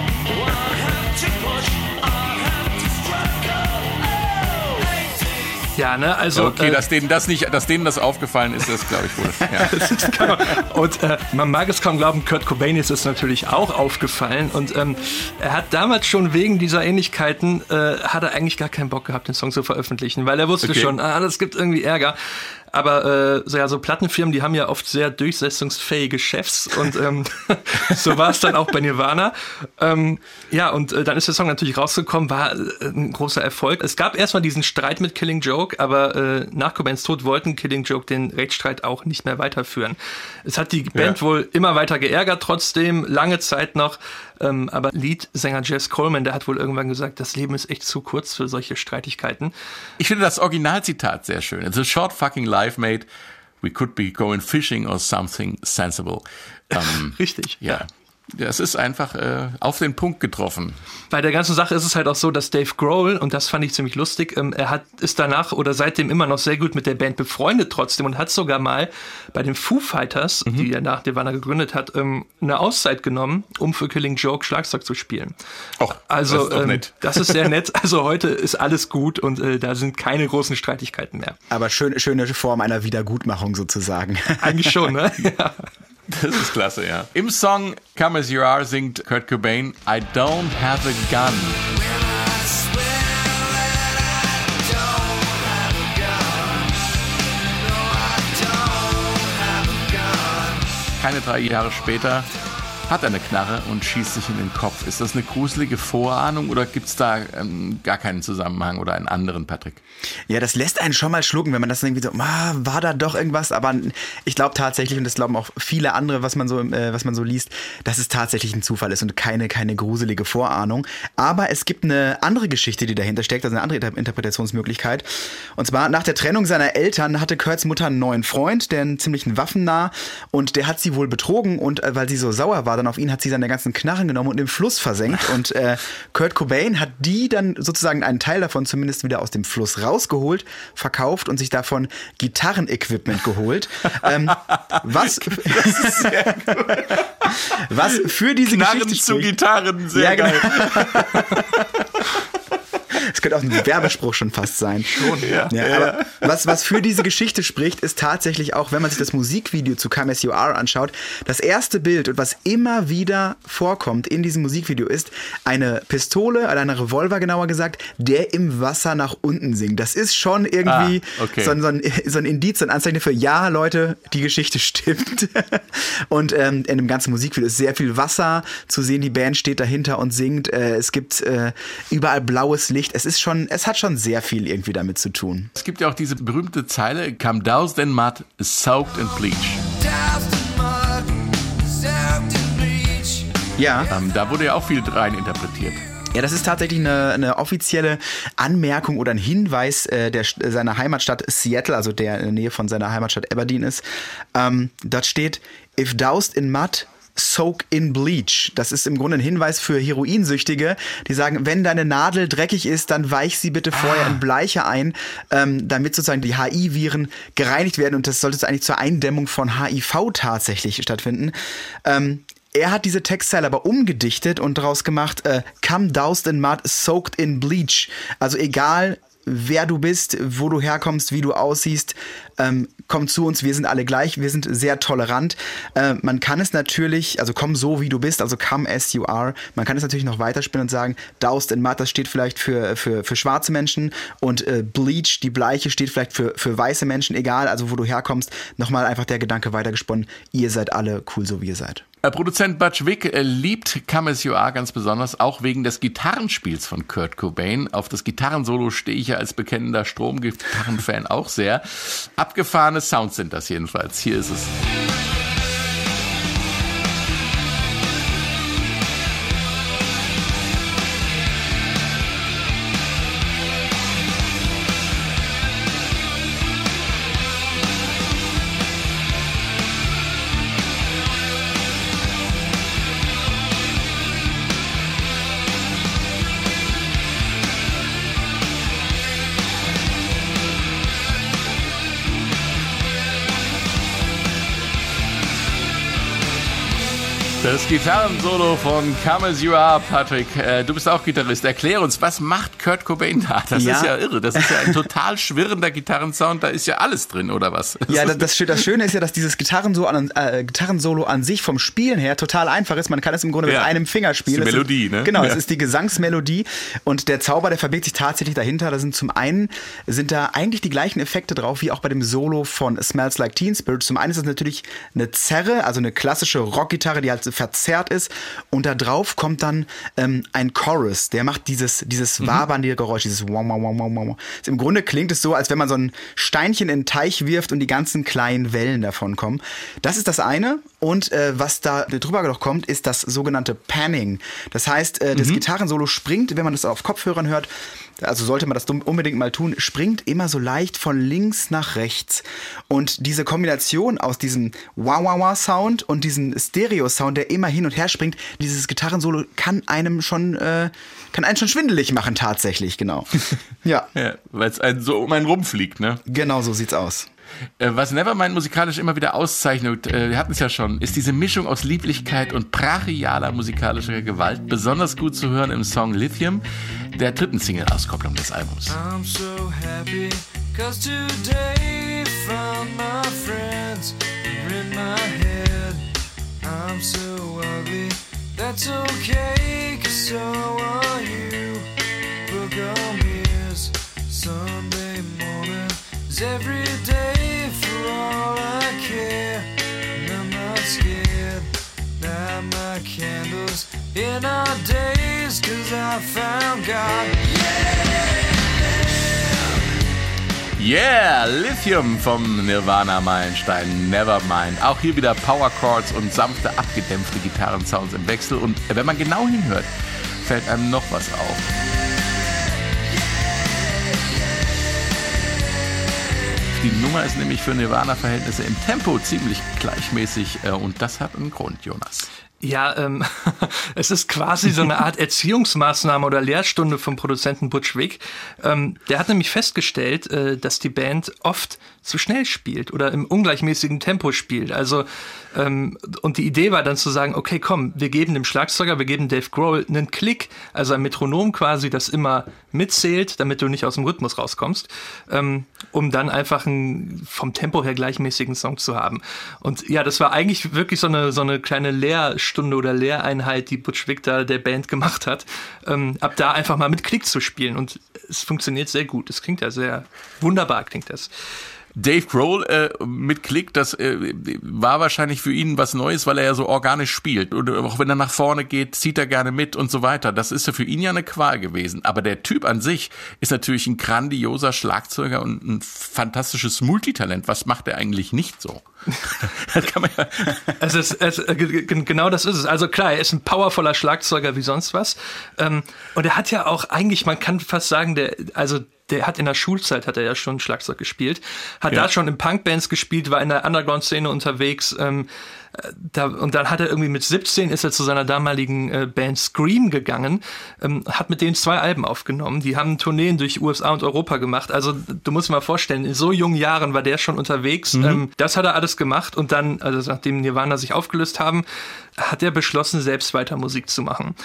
Ja, ne, also. Okay, äh, dass denen das nicht, dass denen das aufgefallen ist, das glaube ich wohl. *laughs* Ja. Und äh, man mag es kaum glauben, Kurt Cobain ist es natürlich auch aufgefallen. Und ähm, er hat damals schon wegen dieser Ähnlichkeiten, äh, hat er eigentlich gar keinen Bock gehabt, den Song zu veröffentlichen, weil er wusste Okay. schon, ah, das gibt irgendwie Ärger. Aber äh, so, ja, so Plattenfirmen, die haben ja oft sehr durchsetzungsfähige Chefs und ähm, *laughs* so war es dann auch bei Nirvana. Ähm, ja, und äh, dann ist der Song natürlich rausgekommen, war äh, ein großer Erfolg. Es gab erstmal diesen Streit mit Killing Joke, aber äh, nach Cobains Tod wollten Killing Joke den Rechtsstreit auch nicht mehr weiterführen. Es hat die Band wohl immer weiter geärgert, trotzdem, lange Zeit noch. Ähm, aber Leadsänger Jess Coleman, der hat wohl irgendwann gesagt, das Leben ist echt zu kurz für solche Streitigkeiten. Ich finde das Originalzitat sehr schön. It's a short fucking life, mate. We could be going fishing or something sensible. Ähm, *laughs* Richtig. ja. Das ist einfach äh, auf den Punkt getroffen. Bei der ganzen Sache ist es halt auch so, dass Dave Grohl, und das fand ich ziemlich lustig, ähm, er hat, ist danach oder seitdem immer noch sehr gut mit der Band befreundet trotzdem und hat sogar mal bei den Foo Fighters, die er nach Nirvana gegründet hat, ähm, eine Auszeit genommen, um für Killing Joke Schlagzeug zu spielen. Och, Also das ist ähm, nett. das ist sehr *laughs* nett. Also heute ist alles gut und äh, da sind keine großen Streitigkeiten mehr. Aber schön, schöne Form einer Wiedergutmachung sozusagen. Eigentlich schon, ne? *laughs* ja. Das ist klasse, ja. Im Song Come As You Are singt Kurt Cobain I don't have a gun. Keine drei Jahre später hat eine Knarre und schießt sich in den Kopf. Ist das eine gruselige Vorahnung oder gibt's da ähm, gar keinen Zusammenhang oder einen anderen, Patrick? Ja, das lässt einen schon mal schlucken, wenn man das irgendwie so, ah, war da doch irgendwas, aber ich glaube tatsächlich, und das glauben auch viele andere, was man so, äh, was man so liest, dass es tatsächlich ein Zufall ist und keine, keine gruselige Vorahnung. Aber es gibt eine andere Geschichte, die dahinter steckt, also eine andere Inter- Interpretationsmöglichkeit. Und zwar nach der Trennung seiner Eltern hatte Kurts Mutter einen neuen Freund, der einen ziemlichen waffennah und der hat sie wohl betrogen und äh, weil sie so sauer war dann auf ihn, hat sie seine ganzen Knarren genommen und im Fluss versenkt und äh, Kurt Cobain hat die dann sozusagen einen Teil davon zumindest wieder aus dem Fluss rausgeholt, verkauft und sich davon Gitarrenequipment geholt. *laughs* ähm, was, was für diese Geschichte spricht. Gitarren, Ja, genau. *laughs* Das könnte auch ein Werbespruch schon fast sein. Schon, ja. ja aber was, was für diese Geschichte spricht, ist tatsächlich auch, wenn man sich das Musikvideo zu Come As You Are anschaut, das erste Bild und was immer wieder vorkommt in diesem Musikvideo ist eine Pistole oder eine Revolver genauer gesagt, der im Wasser nach unten sinkt. Das ist schon irgendwie Ah, okay. so, ein, so, ein, so ein Indiz, so ein Anzeichen für, ja, Leute, die Geschichte *laughs* stimmt. und ähm, in dem ganzen Musikvideo ist sehr viel Wasser zu sehen. Die Band steht dahinter und singt. Äh, es gibt äh, überall blaues Licht. Es ist schon, es hat schon sehr viel irgendwie damit zu tun. Es gibt ja auch diese berühmte Zeile, come doused in mud, soaked in bleach. Doused in mud, soaked in bleach. Ja. Ähm, da wurde ja auch viel rein interpretiert. Ja, das ist tatsächlich eine, eine offizielle Anmerkung oder ein Hinweis äh, der, seiner Heimatstadt Seattle, also der in der Nähe von seiner Heimatstadt Aberdeen ist. Ähm, dort steht, if doused in mud, soak in bleach. Das ist im Grunde ein Hinweis für Heroinsüchtige, die sagen, wenn deine Nadel dreckig ist, dann weich sie bitte vorher in Bleiche ein, ähm, damit sozusagen die HI-Viren gereinigt werden und das sollte eigentlich zur Eindämmung von HIV tatsächlich stattfinden. Ähm, er hat diese Textzeile aber umgedichtet und daraus gemacht, äh, come doused in mud, soaked in bleach. Also egal, wer du bist, wo du herkommst, wie du aussiehst, ähm, komm zu uns, wir sind alle gleich, wir sind sehr tolerant. Äh, man kann es natürlich, also komm so, wie du bist, also come as you are. Man kann es natürlich noch weiterspinnen und sagen, doused in mud, das steht vielleicht für, für, für schwarze Menschen und äh, bleach, die Bleiche, steht vielleicht für, für weiße Menschen, egal, also wo du herkommst. Nochmal einfach der Gedanke weitergesponnen, ihr seid alle cool, so wie ihr seid. Äh, Produzent Butch Vig äh, liebt Come As You Are ganz besonders, auch wegen des Gitarrenspiels von Kurt Cobain. Auf das Gitarrensolo stehe ich ja als bekennender Stromgitarrenfan *laughs* auch sehr. Abgefahrene Sounds sind das jedenfalls. Hier ist es. Gitarrensolo von Come As You Are, Patrick. Äh, du bist auch Gitarrist. Erklär uns, was macht Kurt Cobain da? Das Ja. ist ja irre. Das ist ja ein total schwirrender Gitarrensound. Da ist ja alles drin, oder was? Ja, das, das, das Schöne ist ja, dass dieses Gitarrensolo an, äh, Gitarrensolo an sich vom Spielen her total einfach ist. Man kann es im Grunde Ja. mit einem Finger spielen. Ist die Melodie, ne? Genau, Ja. es ist die Gesangsmelodie und der Zauber, der verbirgt sich tatsächlich dahinter. Da sind zum einen sind da eigentlich die gleichen Effekte drauf wie auch bei dem Solo von Smells Like Teen Spirit. Zum einen ist es natürlich eine Zerre, also eine klassische Rockgitarre, die halt so verzerrt ist und da drauf kommt dann ähm, ein Chorus, der macht dieses dieses wabernde Geräusch, dieses wow, wow, wow, wow, wow. Im Grunde klingt es so, als wenn man so ein Steinchen in den Teich wirft und die ganzen kleinen Wellen davon kommen. Das ist das eine. Und äh, was da drüber noch kommt, ist das sogenannte Panning. Das heißt, äh, das Gitarrensolo springt, wenn man das auf Kopfhörern hört, also sollte man das unbedingt mal tun, springt immer so leicht von links nach rechts. Und diese Kombination aus diesem Wah-Wah-Wah-Sound und diesem Stereo-Sound, der immer hin und her springt, dieses Gitarrensolo kann einem schon, äh, kann einen schon schwindelig machen, tatsächlich, genau. *laughs* ja, Ja, weil es einen so um einen rumfliegt, ne? genau so sieht's aus. Äh, Was Nevermind musikalisch immer wieder auszeichnet, äh, wir hatten es ja schon, ist diese Mischung aus Lieblichkeit und brachialer musikalischer Gewalt, besonders gut zu hören im Song Lithium, der dritten Single-Auskopplung des Albums. I'm so happy cause today found my friends in my head. I'm so ugly, that's okay cause so are you. Ears, Sunday morning is every day for all I care. And I'm not scared, light my candles in our days cause I found God. Yeah, Lithium vom Nirvana Meilenstein, Nevermind. Auch hier wieder Power Chords und sanfte, abgedämpfte Gitarrensounds im Wechsel. Und wenn man genau hinhört, fällt einem noch was auf. Die Nummer ist nämlich für Nirvana-Verhältnisse im Tempo ziemlich gleichmäßig äh, und das hat einen Grund, Jonas. Ja, ähm, *laughs* es ist quasi so eine Art Erziehungsmaßnahme oder Lehrstunde vom Produzenten Butch Vig. Ähm, der hat nämlich festgestellt, äh, dass die Band oft zu schnell spielt oder im ungleichmäßigen Tempo spielt. Also ähm, und die Idee war dann zu sagen, okay, komm, wir geben dem Schlagzeuger, wir geben Dave Grohl einen Klick, also ein Metronom quasi, das immer mitzählt, damit du nicht aus dem Rhythmus rauskommst, ähm, um dann einfach einen vom Tempo her gleichmäßigen Song zu haben. Und ja, das war eigentlich wirklich so eine so eine kleine Lehrstunde oder Lehreinheit, die Butch da der Band gemacht hat, ähm, ab da einfach mal mit Klick zu spielen. Und es funktioniert sehr gut. Es klingt ja sehr wunderbar, klingt das. Dave Grohl äh, mit Klick, das äh, war wahrscheinlich für ihn was Neues, weil er ja so organisch spielt. Und auch wenn er nach vorne geht, zieht er gerne mit und so weiter. Das ist ja für ihn ja eine Qual gewesen. Aber der Typ an sich ist natürlich ein grandioser Schlagzeuger und ein fantastisches Multitalent. Was macht er eigentlich nicht so? *laughs* das kann man ja *laughs* Es ist, es, äh, genau das ist es. Also klar, er ist ein powervoller Schlagzeuger wie sonst was. Ähm, und er hat ja auch eigentlich, man kann fast sagen, der, also der hat in der Schulzeit hat er ja schon Schlagzeug gespielt, hat Ja. da schon in Punkbands gespielt, war in der Underground-Szene unterwegs. Ähm, äh, da, und dann hat er irgendwie mit 17 ist er zu seiner damaligen äh, Band Scream gegangen, ähm, hat mit denen zwei Alben aufgenommen. Die haben Tourneen durch USA und Europa gemacht. Also du musst dir mal vorstellen, in so jungen Jahren war der schon unterwegs. Ähm, das hat er alles gemacht und dann, also nachdem Nirvana sich aufgelöst haben, hat er beschlossen, selbst weiter Musik zu machen.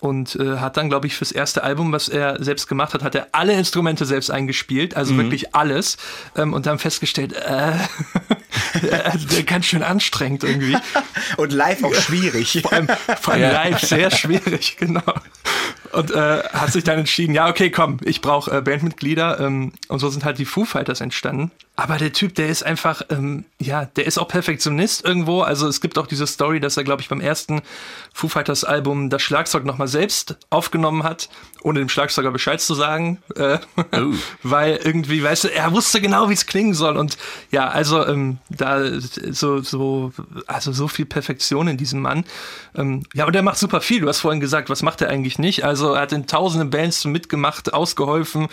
Und äh, hat dann, glaube ich, fürs erste Album, was er selbst gemacht hat, hat er alle Instrumente selbst eingespielt, also wirklich alles. Ähm, und dann festgestellt, äh, *laughs* äh, ganz schön anstrengend irgendwie. *laughs* Und live auch schwierig. Vor allem, vor allem Ja. live sehr schwierig, *laughs* genau. Und äh, hat sich dann entschieden, ja, okay, komm, ich brauche äh, Bandmitglieder. Ähm, und so sind halt die Foo Fighters entstanden. Aber der Typ, der ist einfach, ähm, ja, der ist auch Perfektionist irgendwo. Also es gibt auch diese Story, dass er, glaube ich, beim ersten Foo Fighters Album das Schlagzeug nochmal selbst aufgenommen hat, ohne dem Schlagzeuger Bescheid zu sagen. Äh, *laughs* Oh. Weil irgendwie, weißt du, er wusste genau, wie es klingen soll. Und ja, also ähm, da so, so, also so viel Perfektion in diesem Mann. Ähm, ja, und er macht super viel. Du hast vorhin gesagt, was macht er eigentlich nicht? Also er hat in tausenden Bands mitgemacht, ausgeholfen.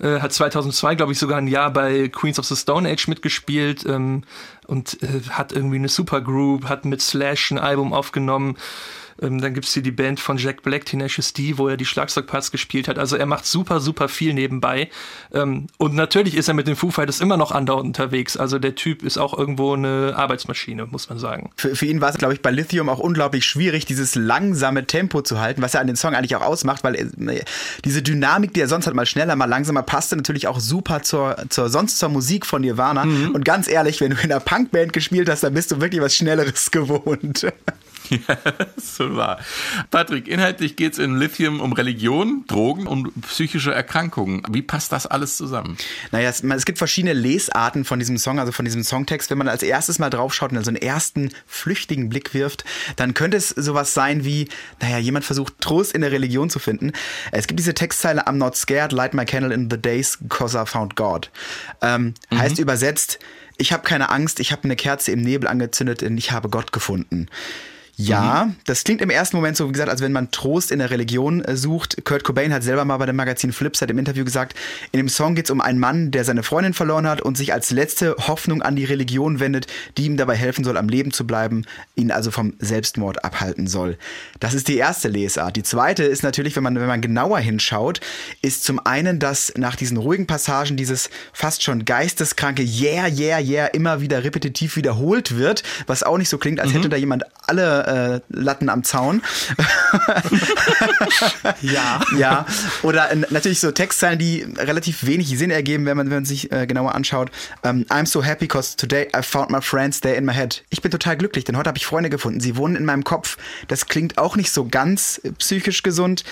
Äh, hat 2002, glaube ich, sogar ein Jahr bei Queens of the Stone Age mitgespielt ähm, und äh, hat irgendwie eine Supergroup, hat mit Slash ein Album aufgenommen. Ähm, dann gibt's hier die Band von Jack Black, Tenacious D, wo er die Schlagzeugparts gespielt hat. Also er macht super, super viel nebenbei. Ähm, und natürlich ist er mit den Foo Fighters immer noch andauernd unterwegs. Also der Typ ist auch irgendwo eine Arbeitsmaschine, muss man sagen. Für, für ihn war es, glaube ich, bei Lithium auch unglaublich schwierig, dieses langsame Tempo zu halten, was er an den Song eigentlich auch ausmacht, weil er, diese Dynamik, die er sonst hat, mal schneller, mal langsamer, passte natürlich auch super zur, zur sonst zur Musik von Nirvana. Mhm. Und ganz ehrlich, wenn du in einer Punkband gespielt hast, dann bist du wirklich was Schnelleres *laughs* gewohnt. Ja, *laughs* so war. Patrick, inhaltlich geht es in Lithium um Religion, Drogen und psychische Erkrankungen. Wie passt das alles zusammen? Naja, es, es, gibt verschiedene Lesarten von diesem Song, also von diesem Songtext. Wenn man als erstes mal draufschaut und so einen ersten flüchtigen Blick wirft, dann könnte es sowas sein wie, naja, jemand versucht Trost in der Religion zu finden. Es gibt diese Textzeile, I'm not scared, light my candle in the days, cause I found God. Ähm, mhm. Heißt übersetzt, ich habe keine Angst, ich habe eine Kerze im Nebel angezündet und ich habe Gott gefunden. Ja, mhm. das klingt im ersten Moment so, wie gesagt, als wenn man Trost in der Religion äh, sucht. Kurt Cobain hat selber mal bei dem Magazin Flipside im Interview gesagt, in dem Song geht es um einen Mann, der seine Freundin verloren hat und sich als letzte Hoffnung an die Religion wendet, die ihm dabei helfen soll, am Leben zu bleiben, ihn also vom Selbstmord abhalten soll. Das ist die erste Lesart. Die zweite ist natürlich, wenn man, wenn man genauer hinschaut, ist zum einen, dass nach diesen ruhigen Passagen dieses fast schon geisteskranke Yeah, yeah, yeah immer wieder repetitiv wiederholt wird, was auch nicht so klingt, als mhm. hätte da jemand alle äh, Latten am Zaun. *laughs* ja. Ja. Oder äh, natürlich so Textzeilen, die relativ wenig Sinn ergeben, wenn man, wenn man sich äh, genauer anschaut. Um, ähm, I'm so happy because today I found my friends there in my head. Ich bin total glücklich, denn heute habe ich Freunde gefunden. Sie wohnen in meinem Kopf. Das klingt auch nicht so ganz psychisch gesund.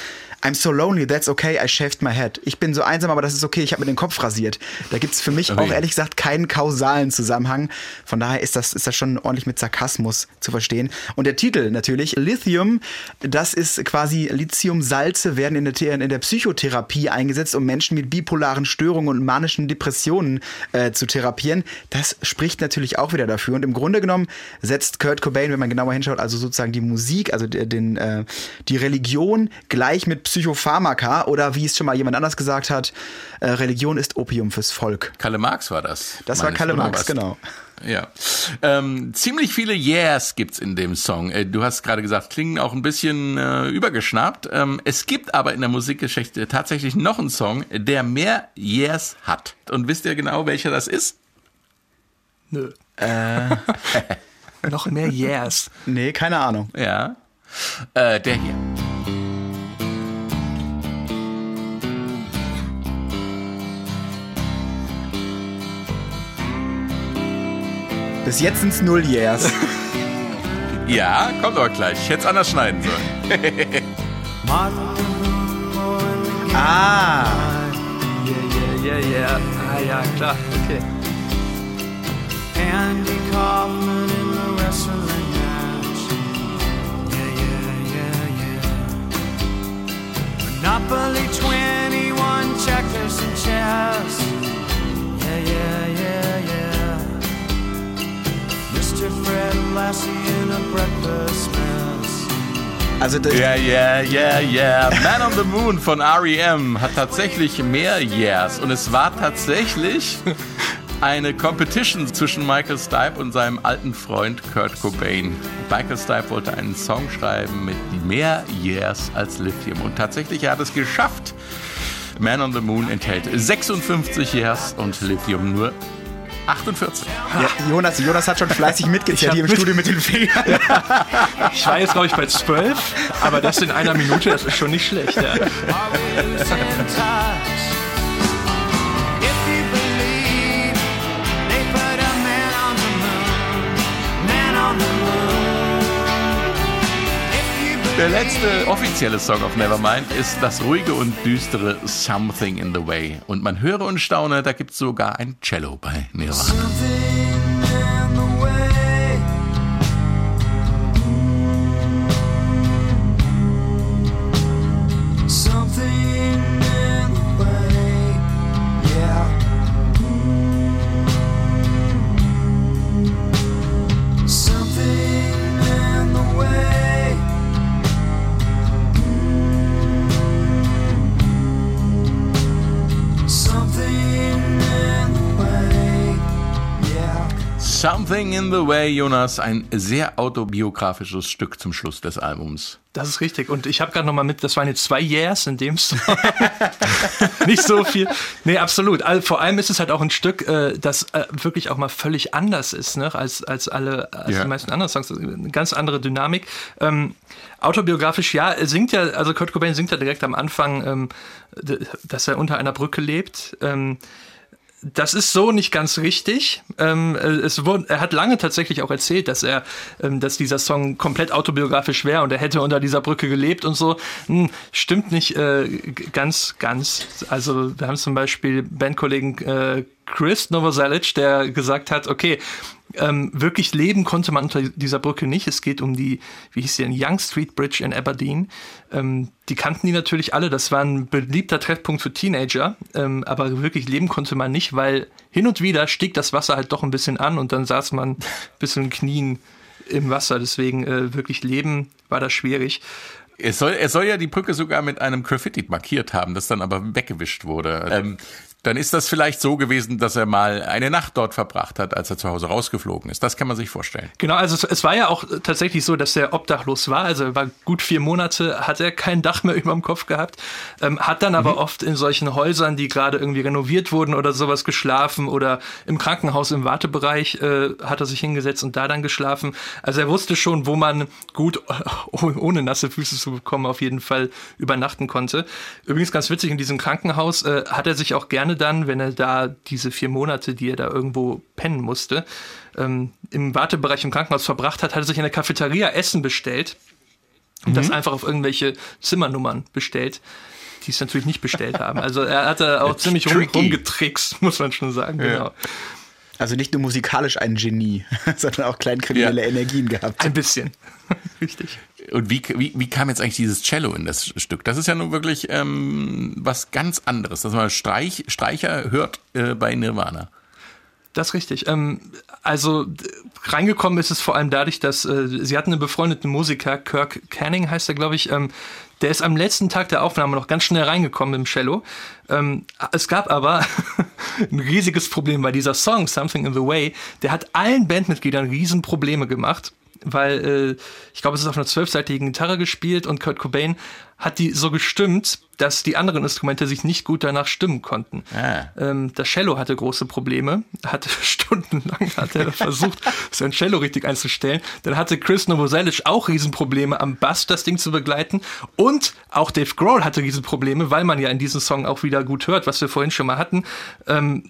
I'm so lonely, that's okay, I shaved my head. Ich bin so einsam, aber das ist okay, ich habe mir den Kopf rasiert. Da gibt es für mich okay. auch ehrlich gesagt keinen kausalen Zusammenhang. Von daher ist das, ist das schon ordentlich mit Sarkasmus zu verstehen. Und der Titel natürlich, Lithium, das ist quasi Lithiumsalze werden in der, in der Psychotherapie eingesetzt, um Menschen mit bipolaren Störungen und manischen Depressionen äh, zu therapieren. Das spricht natürlich auch wieder dafür. Und im Grunde genommen setzt Kurt Cobain, wenn man genauer hinschaut, also sozusagen die Musik, also den, äh, die Religion gleich mit Psychopharmaka oder wie es schon mal jemand anders gesagt hat, äh, Religion ist Opium fürs Volk. Kalle Marx war das. Das war Kalle Marx, genau. Ja. Ähm, ziemlich viele Yeahs gibt's in dem Song. Äh, du hast gerade gesagt, klingen auch ein bisschen äh, übergeschnappt. Ähm, es gibt aber in der Musikgeschichte tatsächlich noch einen Song, der mehr Yeahs hat. Und wisst ihr genau, welcher das ist? Nö. Äh. *laughs* noch mehr Yeahs. Nee, keine Ahnung. Ja. Äh, der hier. Bis jetzt sind es null Years. *laughs* ja, kommt aber gleich. Ich hätte es anders schneiden sollen. *laughs* ah. Yeah, yeah, yeah, yeah. Ah, ja, klar. Okay. Andy Kaufman in the wrestling match. Yeah, yeah, yeah, yeah. Monopoly 21 checkers and chess. Yeah, yeah, yeah, yeah. Also ja, ja, ja, ja. Man on the Moon von REM hat tatsächlich mehr Years und es war tatsächlich eine Competition zwischen Michael Stipe und seinem alten Freund Kurt Cobain. Michael Stipe wollte einen Song schreiben mit mehr Years als Lithium und tatsächlich er hat es geschafft. Man on the Moon enthält 56 Years und Lithium nur 48. Ja, Jonas, Jonas hat schon fleißig mitgezählt hier im mit Studio mit den Fingern. *laughs* Ich war jetzt, glaube ich, bei 12, aber das in einer Minute, das ist schon nicht schlecht. Ja. Der letzte offizielle Song of Nevermind ist das ruhige und düstere Something in the Way. Und man höre und staune, da gibt es sogar ein Cello bei Nirvana. In the Way, Jonas, ein sehr autobiografisches Stück zum Schluss des Albums. Das ist richtig. Und ich habe gerade noch mal mit, das waren jetzt zwei Years in dem Song. *laughs* Nicht so viel. Nee, absolut. Also, vor allem ist es halt auch ein Stück, äh, das äh, wirklich auch mal völlig anders ist, ne? als, als alle, als Ja. die meisten anderen Songs. Eine ganz andere Dynamik. Ähm, autobiografisch, ja, er singt ja, also Kurt Cobain singt ja direkt am Anfang, ähm, dass er unter einer Brücke lebt. Ähm, das ist so nicht ganz richtig. Ähm, äh, es wurde, er hat lange tatsächlich auch erzählt, dass er, ähm, dass dieser Song komplett autobiografisch wäre und er hätte unter dieser Brücke gelebt und so. Hm, stimmt nicht äh, ganz, ganz. Also wir haben zum Beispiel Bandkollegen äh, Chris Novoselic, der gesagt hat, okay, ähm, wirklich leben konnte man unter dieser Brücke nicht. Es geht um die, wie hieß die denn, Young Street Bridge in Aberdeen. Ähm, die kannten die natürlich alle. Das war ein beliebter Treffpunkt für Teenager. Ähm, aber wirklich leben konnte man nicht, weil hin und wieder stieg das Wasser halt doch ein bisschen an und dann saß man bis in den Knien im Wasser. Deswegen äh, wirklich leben war da schwierig. Es soll, er soll ja die Brücke sogar mit einem Graffiti markiert haben, das dann aber weggewischt wurde. Ähm, dann ist das vielleicht so gewesen, dass er mal eine Nacht dort verbracht hat, als er zu Hause rausgeflogen ist. Das kann man sich vorstellen. Genau, also es, es war ja auch tatsächlich so, dass er obdachlos war. Also er war gut vier Monate, hat er kein Dach mehr *laughs* über dem Kopf gehabt, ähm, hat dann aber oft in solchen Häusern, die gerade irgendwie renoviert wurden oder sowas geschlafen oder im Krankenhaus im Wartebereich äh, hat er sich hingesetzt und da dann geschlafen. Also er wusste schon, wo man gut *laughs* oh- ohne nasse Füße zu bekommen auf jeden Fall übernachten konnte. Übrigens ganz witzig, in diesem Krankenhaus äh, hat er sich auch gerne dann, wenn er da diese vier Monate, die er da irgendwo pennen musste, ähm, im Wartebereich im Krankenhaus verbracht hat, hat er sich in der Cafeteria Essen bestellt und das einfach auf irgendwelche Zimmernummern bestellt, die es natürlich nicht bestellt haben. Also er hat da auch ziemlich rum, rumgetrickst, *laughs* muss man schon sagen. Genau. Also nicht nur musikalisch ein Genie, *laughs* sondern auch kleinkriminelle Ja. Energien gehabt. Ein bisschen. *laughs* Richtig. Und wie, wie, wie kam jetzt eigentlich dieses Cello in das Stück? Das ist ja nun wirklich ähm, was ganz anderes, dass man Streich, Streicher hört äh, bei Nirvana. Das ist richtig. Ähm, also reingekommen ist es vor allem dadurch, dass äh, sie hatten einen befreundeten Musiker, Kirk Canning heißt er, glaube ich, ähm, der ist am letzten Tag der Aufnahme noch ganz schnell reingekommen im Cello. Ähm, es gab aber *laughs* ein riesiges Problem, weil dieser Song Something in the Way, der hat allen Bandmitgliedern riesen Probleme gemacht, weil äh, ich glaube, es ist auf einer zwölfseitigen Gitarre gespielt und Kurt Cobain hat die so gestimmt, dass die anderen Instrumente sich nicht gut danach stimmen konnten. Ah. Ähm, das Cello hatte große Probleme, hatte *laughs* stundenlang hat er *laughs* versucht, sein Cello richtig einzustellen. Dann hatte Chris Novoselic auch Riesenprobleme am Bass das Ding zu begleiten und auch Dave Grohl hatte Riesenprobleme, weil man ja in diesem Song auch wieder gut hört, was wir vorhin schon mal hatten. Ähm,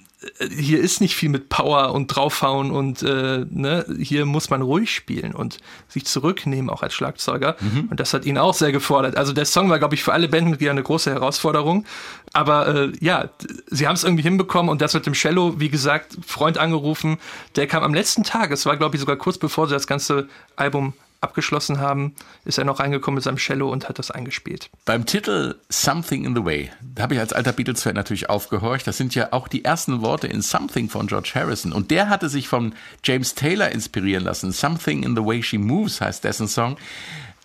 hier ist nicht viel mit Power und draufhauen und äh, ne, hier muss man ruhig spielen und sich zurücknehmen, auch als Schlagzeuger. Und das hat ihn auch sehr gefordert. Also der Song war, glaube ich, für alle Bandmitglieder eine große Herausforderung. Aber äh, ja, sie haben es irgendwie hinbekommen und das mit dem Cello, wie gesagt, Freund angerufen, der kam am letzten Tag, es war, glaube ich, sogar kurz bevor sie das ganze Album abgeschlossen haben, ist er noch reingekommen mit seinem Cello und hat das eingespielt. Beim Titel Something in the Way, da habe ich als alter Beatles-Fan natürlich aufgehorcht. Das sind ja auch die ersten Worte in Something von George Harrison. Und der hatte sich von James Taylor inspirieren lassen. Something in the Way She Moves heißt dessen Song.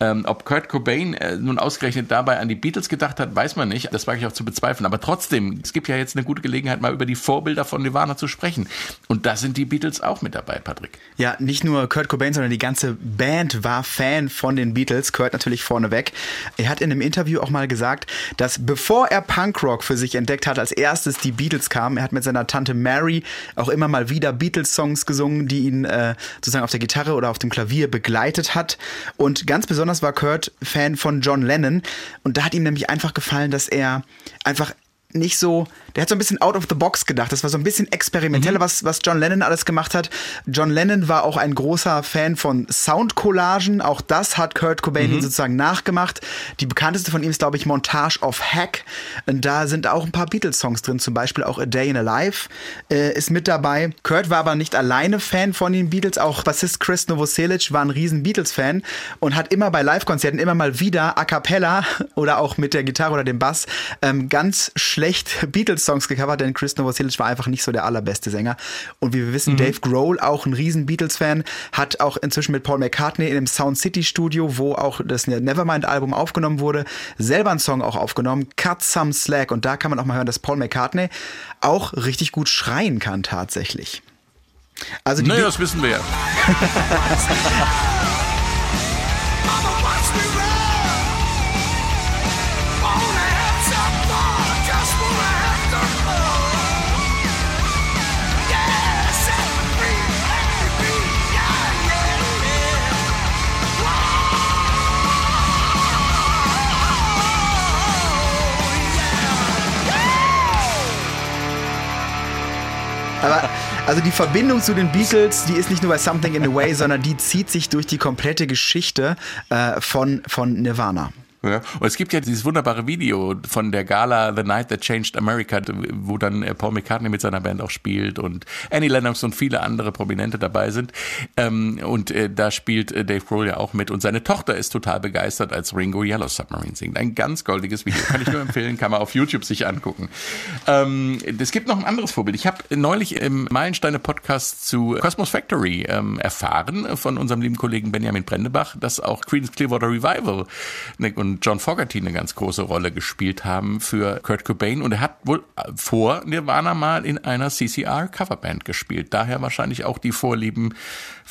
Ähm, ob Kurt Cobain äh, nun ausgerechnet dabei an die Beatles gedacht hat, weiß man nicht. Das wage ich auch zu bezweifeln. Aber trotzdem, es gibt ja jetzt eine gute Gelegenheit, mal über die Vorbilder von Nirvana zu sprechen. Und da sind die Beatles auch mit dabei, Patrick. Ja, nicht nur Kurt Cobain, sondern die ganze Band war Fan von den Beatles. Kurt natürlich vorneweg. Er hat in einem Interview auch mal gesagt, dass bevor er Punkrock für sich entdeckt hat, als erstes die Beatles kamen. Er hat mit seiner Tante Mary auch immer mal wieder Beatles-Songs gesungen, die ihn äh, sozusagen auf der Gitarre oder auf dem Klavier begleitet hat. Und ganz besonders war Kurt Fan von John Lennon. Und da hat ihm nämlich einfach gefallen, dass er einfach nicht so, der hat so ein bisschen out of the box gedacht. Das war so ein bisschen experimenteller, was, was John Lennon alles gemacht hat. John Lennon war auch ein großer Fan von Soundcollagen. Auch das hat Kurt Cobain ihn sozusagen nachgemacht. Die bekannteste von ihm ist, glaube ich, Montage of Hack. Und da sind auch ein paar Beatles-Songs drin, zum Beispiel auch A Day in a Life äh, ist mit dabei. Kurt war aber nicht alleine Fan von den Beatles. Auch Bassist Chris Novoselic war ein riesen Beatles-Fan und hat immer bei Live-Konzerten immer mal wieder a cappella *laughs* oder auch mit der Gitarre oder dem Bass ähm, ganz schlecht *laughs* Beatles-Songs gecovert, denn Chris Novoselic war einfach nicht so der allerbeste Sänger. Und wie wir wissen, Dave Grohl, auch ein riesen Beatles-Fan, hat auch inzwischen mit Paul McCartney in dem Sound City Studio, wo auch das Nevermind-Album aufgenommen wurde, selber einen Song auch aufgenommen, Cut Some Slack. Und da kann man auch mal hören, dass Paul McCartney auch richtig gut schreien kann tatsächlich. Also die Naja, das wissen wir ja. *laughs* Aber also die Verbindung zu den Beatles, die ist nicht nur bei Something in the Way, sondern die zieht sich durch die komplette Geschichte äh, von, von Nirvana. Ja. Und es gibt ja dieses wunderbare Video von der Gala The Night That Changed America, wo dann äh, Paul McCartney mit seiner Band auch spielt und Annie Lennox und viele andere Prominente dabei sind. Ähm, und äh, da spielt äh, Dave Grohl ja auch mit. Und seine Tochter ist total begeistert, als Ringo Yellow Submarine singt. Ein ganz goldiges Video. Kann ich nur empfehlen, kann man auf YouTube sich angucken. Ähm, es gibt noch ein anderes Vorbild. Ich habe neulich im Meilensteine-Podcast zu Cosmos Factory ähm, erfahren von unserem lieben Kollegen Benjamin Brendebach, dass auch Queen's Clearwater Revival ne, John Fogerty eine ganz große Rolle gespielt haben für Kurt Cobain. Und er hat wohl vor Nirvana mal in einer CCR-Coverband gespielt. Daher wahrscheinlich auch die Vorlieben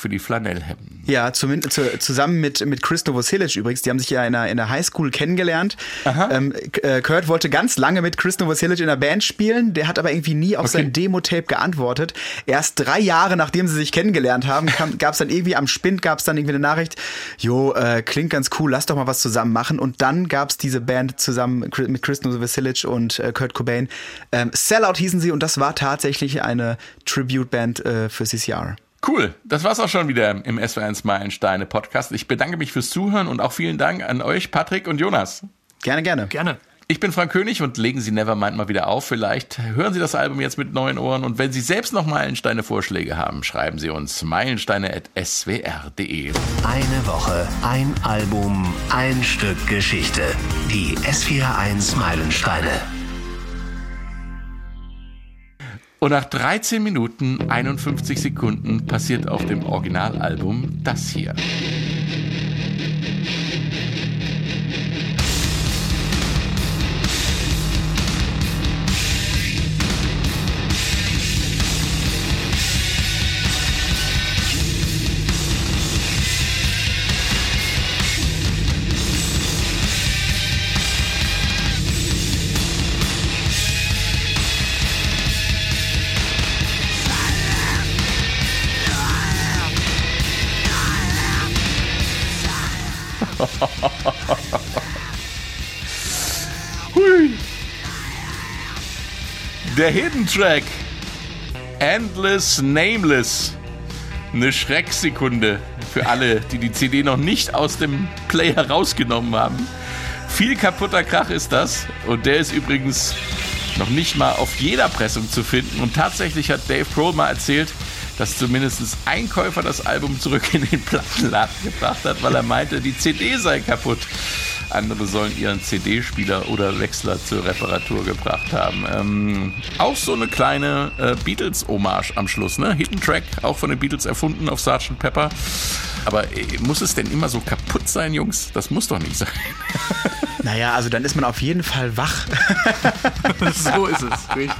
für die Flanellhemden. Ja, zumindest, zu, zusammen mit, mit Chris Novoselic übrigens. Die haben sich ja in der, in der Highschool kennengelernt. Ähm, äh, Kurt wollte ganz lange mit Chris Novoselic in der Band spielen. Der hat aber irgendwie nie auf sein Demo-Tape geantwortet. Erst drei Jahre, nachdem sie sich kennengelernt haben, *laughs* gab es dann irgendwie am Spind, gab es dann irgendwie eine Nachricht, jo, äh, klingt ganz cool, lass doch mal was zusammen machen. Und dann gab es diese Band zusammen mit Chris Novoselic und äh, Kurt Cobain. Ähm, Sellout hießen sie und das war tatsächlich eine Tribute-Band äh, für CCR. Cool, das war's auch schon wieder im SW1 Meilensteine Podcast. Ich bedanke mich fürs Zuhören und auch vielen Dank an euch, Patrick und Jonas. Gerne, gerne. Gerne. Ich bin Frank König und legen Sie Nevermind mal wieder auf. Vielleicht hören Sie das Album jetzt mit neuen Ohren und wenn Sie selbst noch Meilensteine-Vorschläge haben, schreiben Sie uns meilensteine.swr.de. Eine Woche, ein Album, ein Stück Geschichte. Die S41 Meilensteine. Und nach 13 Minuten 51 Sekunden passiert auf dem Originalalbum das hier. Der Hidden Track. Endless Nameless. Eine Schrecksekunde für alle, die die CD noch nicht aus dem Player rausgenommen haben. Viel kaputter Krach ist das. Und der ist übrigens noch nicht mal auf jeder Pressung zu finden. Und tatsächlich hat Dave Grohl mal erzählt, dass zumindest ein Käufer das Album zurück in den Plattenladen gebracht hat, weil er meinte, die CD sei kaputt. Andere sollen ihren CD-Spieler oder Wechsler zur Reparatur gebracht haben. Ähm, auch so eine kleine äh, Beatles-Hommage am Schluss, ne? Hidden Track, auch von den Beatles erfunden auf Sgt. Pepper. Aber äh, muss es denn immer so kaputt sein, Jungs? Das muss doch nicht sein. *laughs* Naja, also dann ist man auf jeden Fall wach. *laughs* So ist es. Richtig.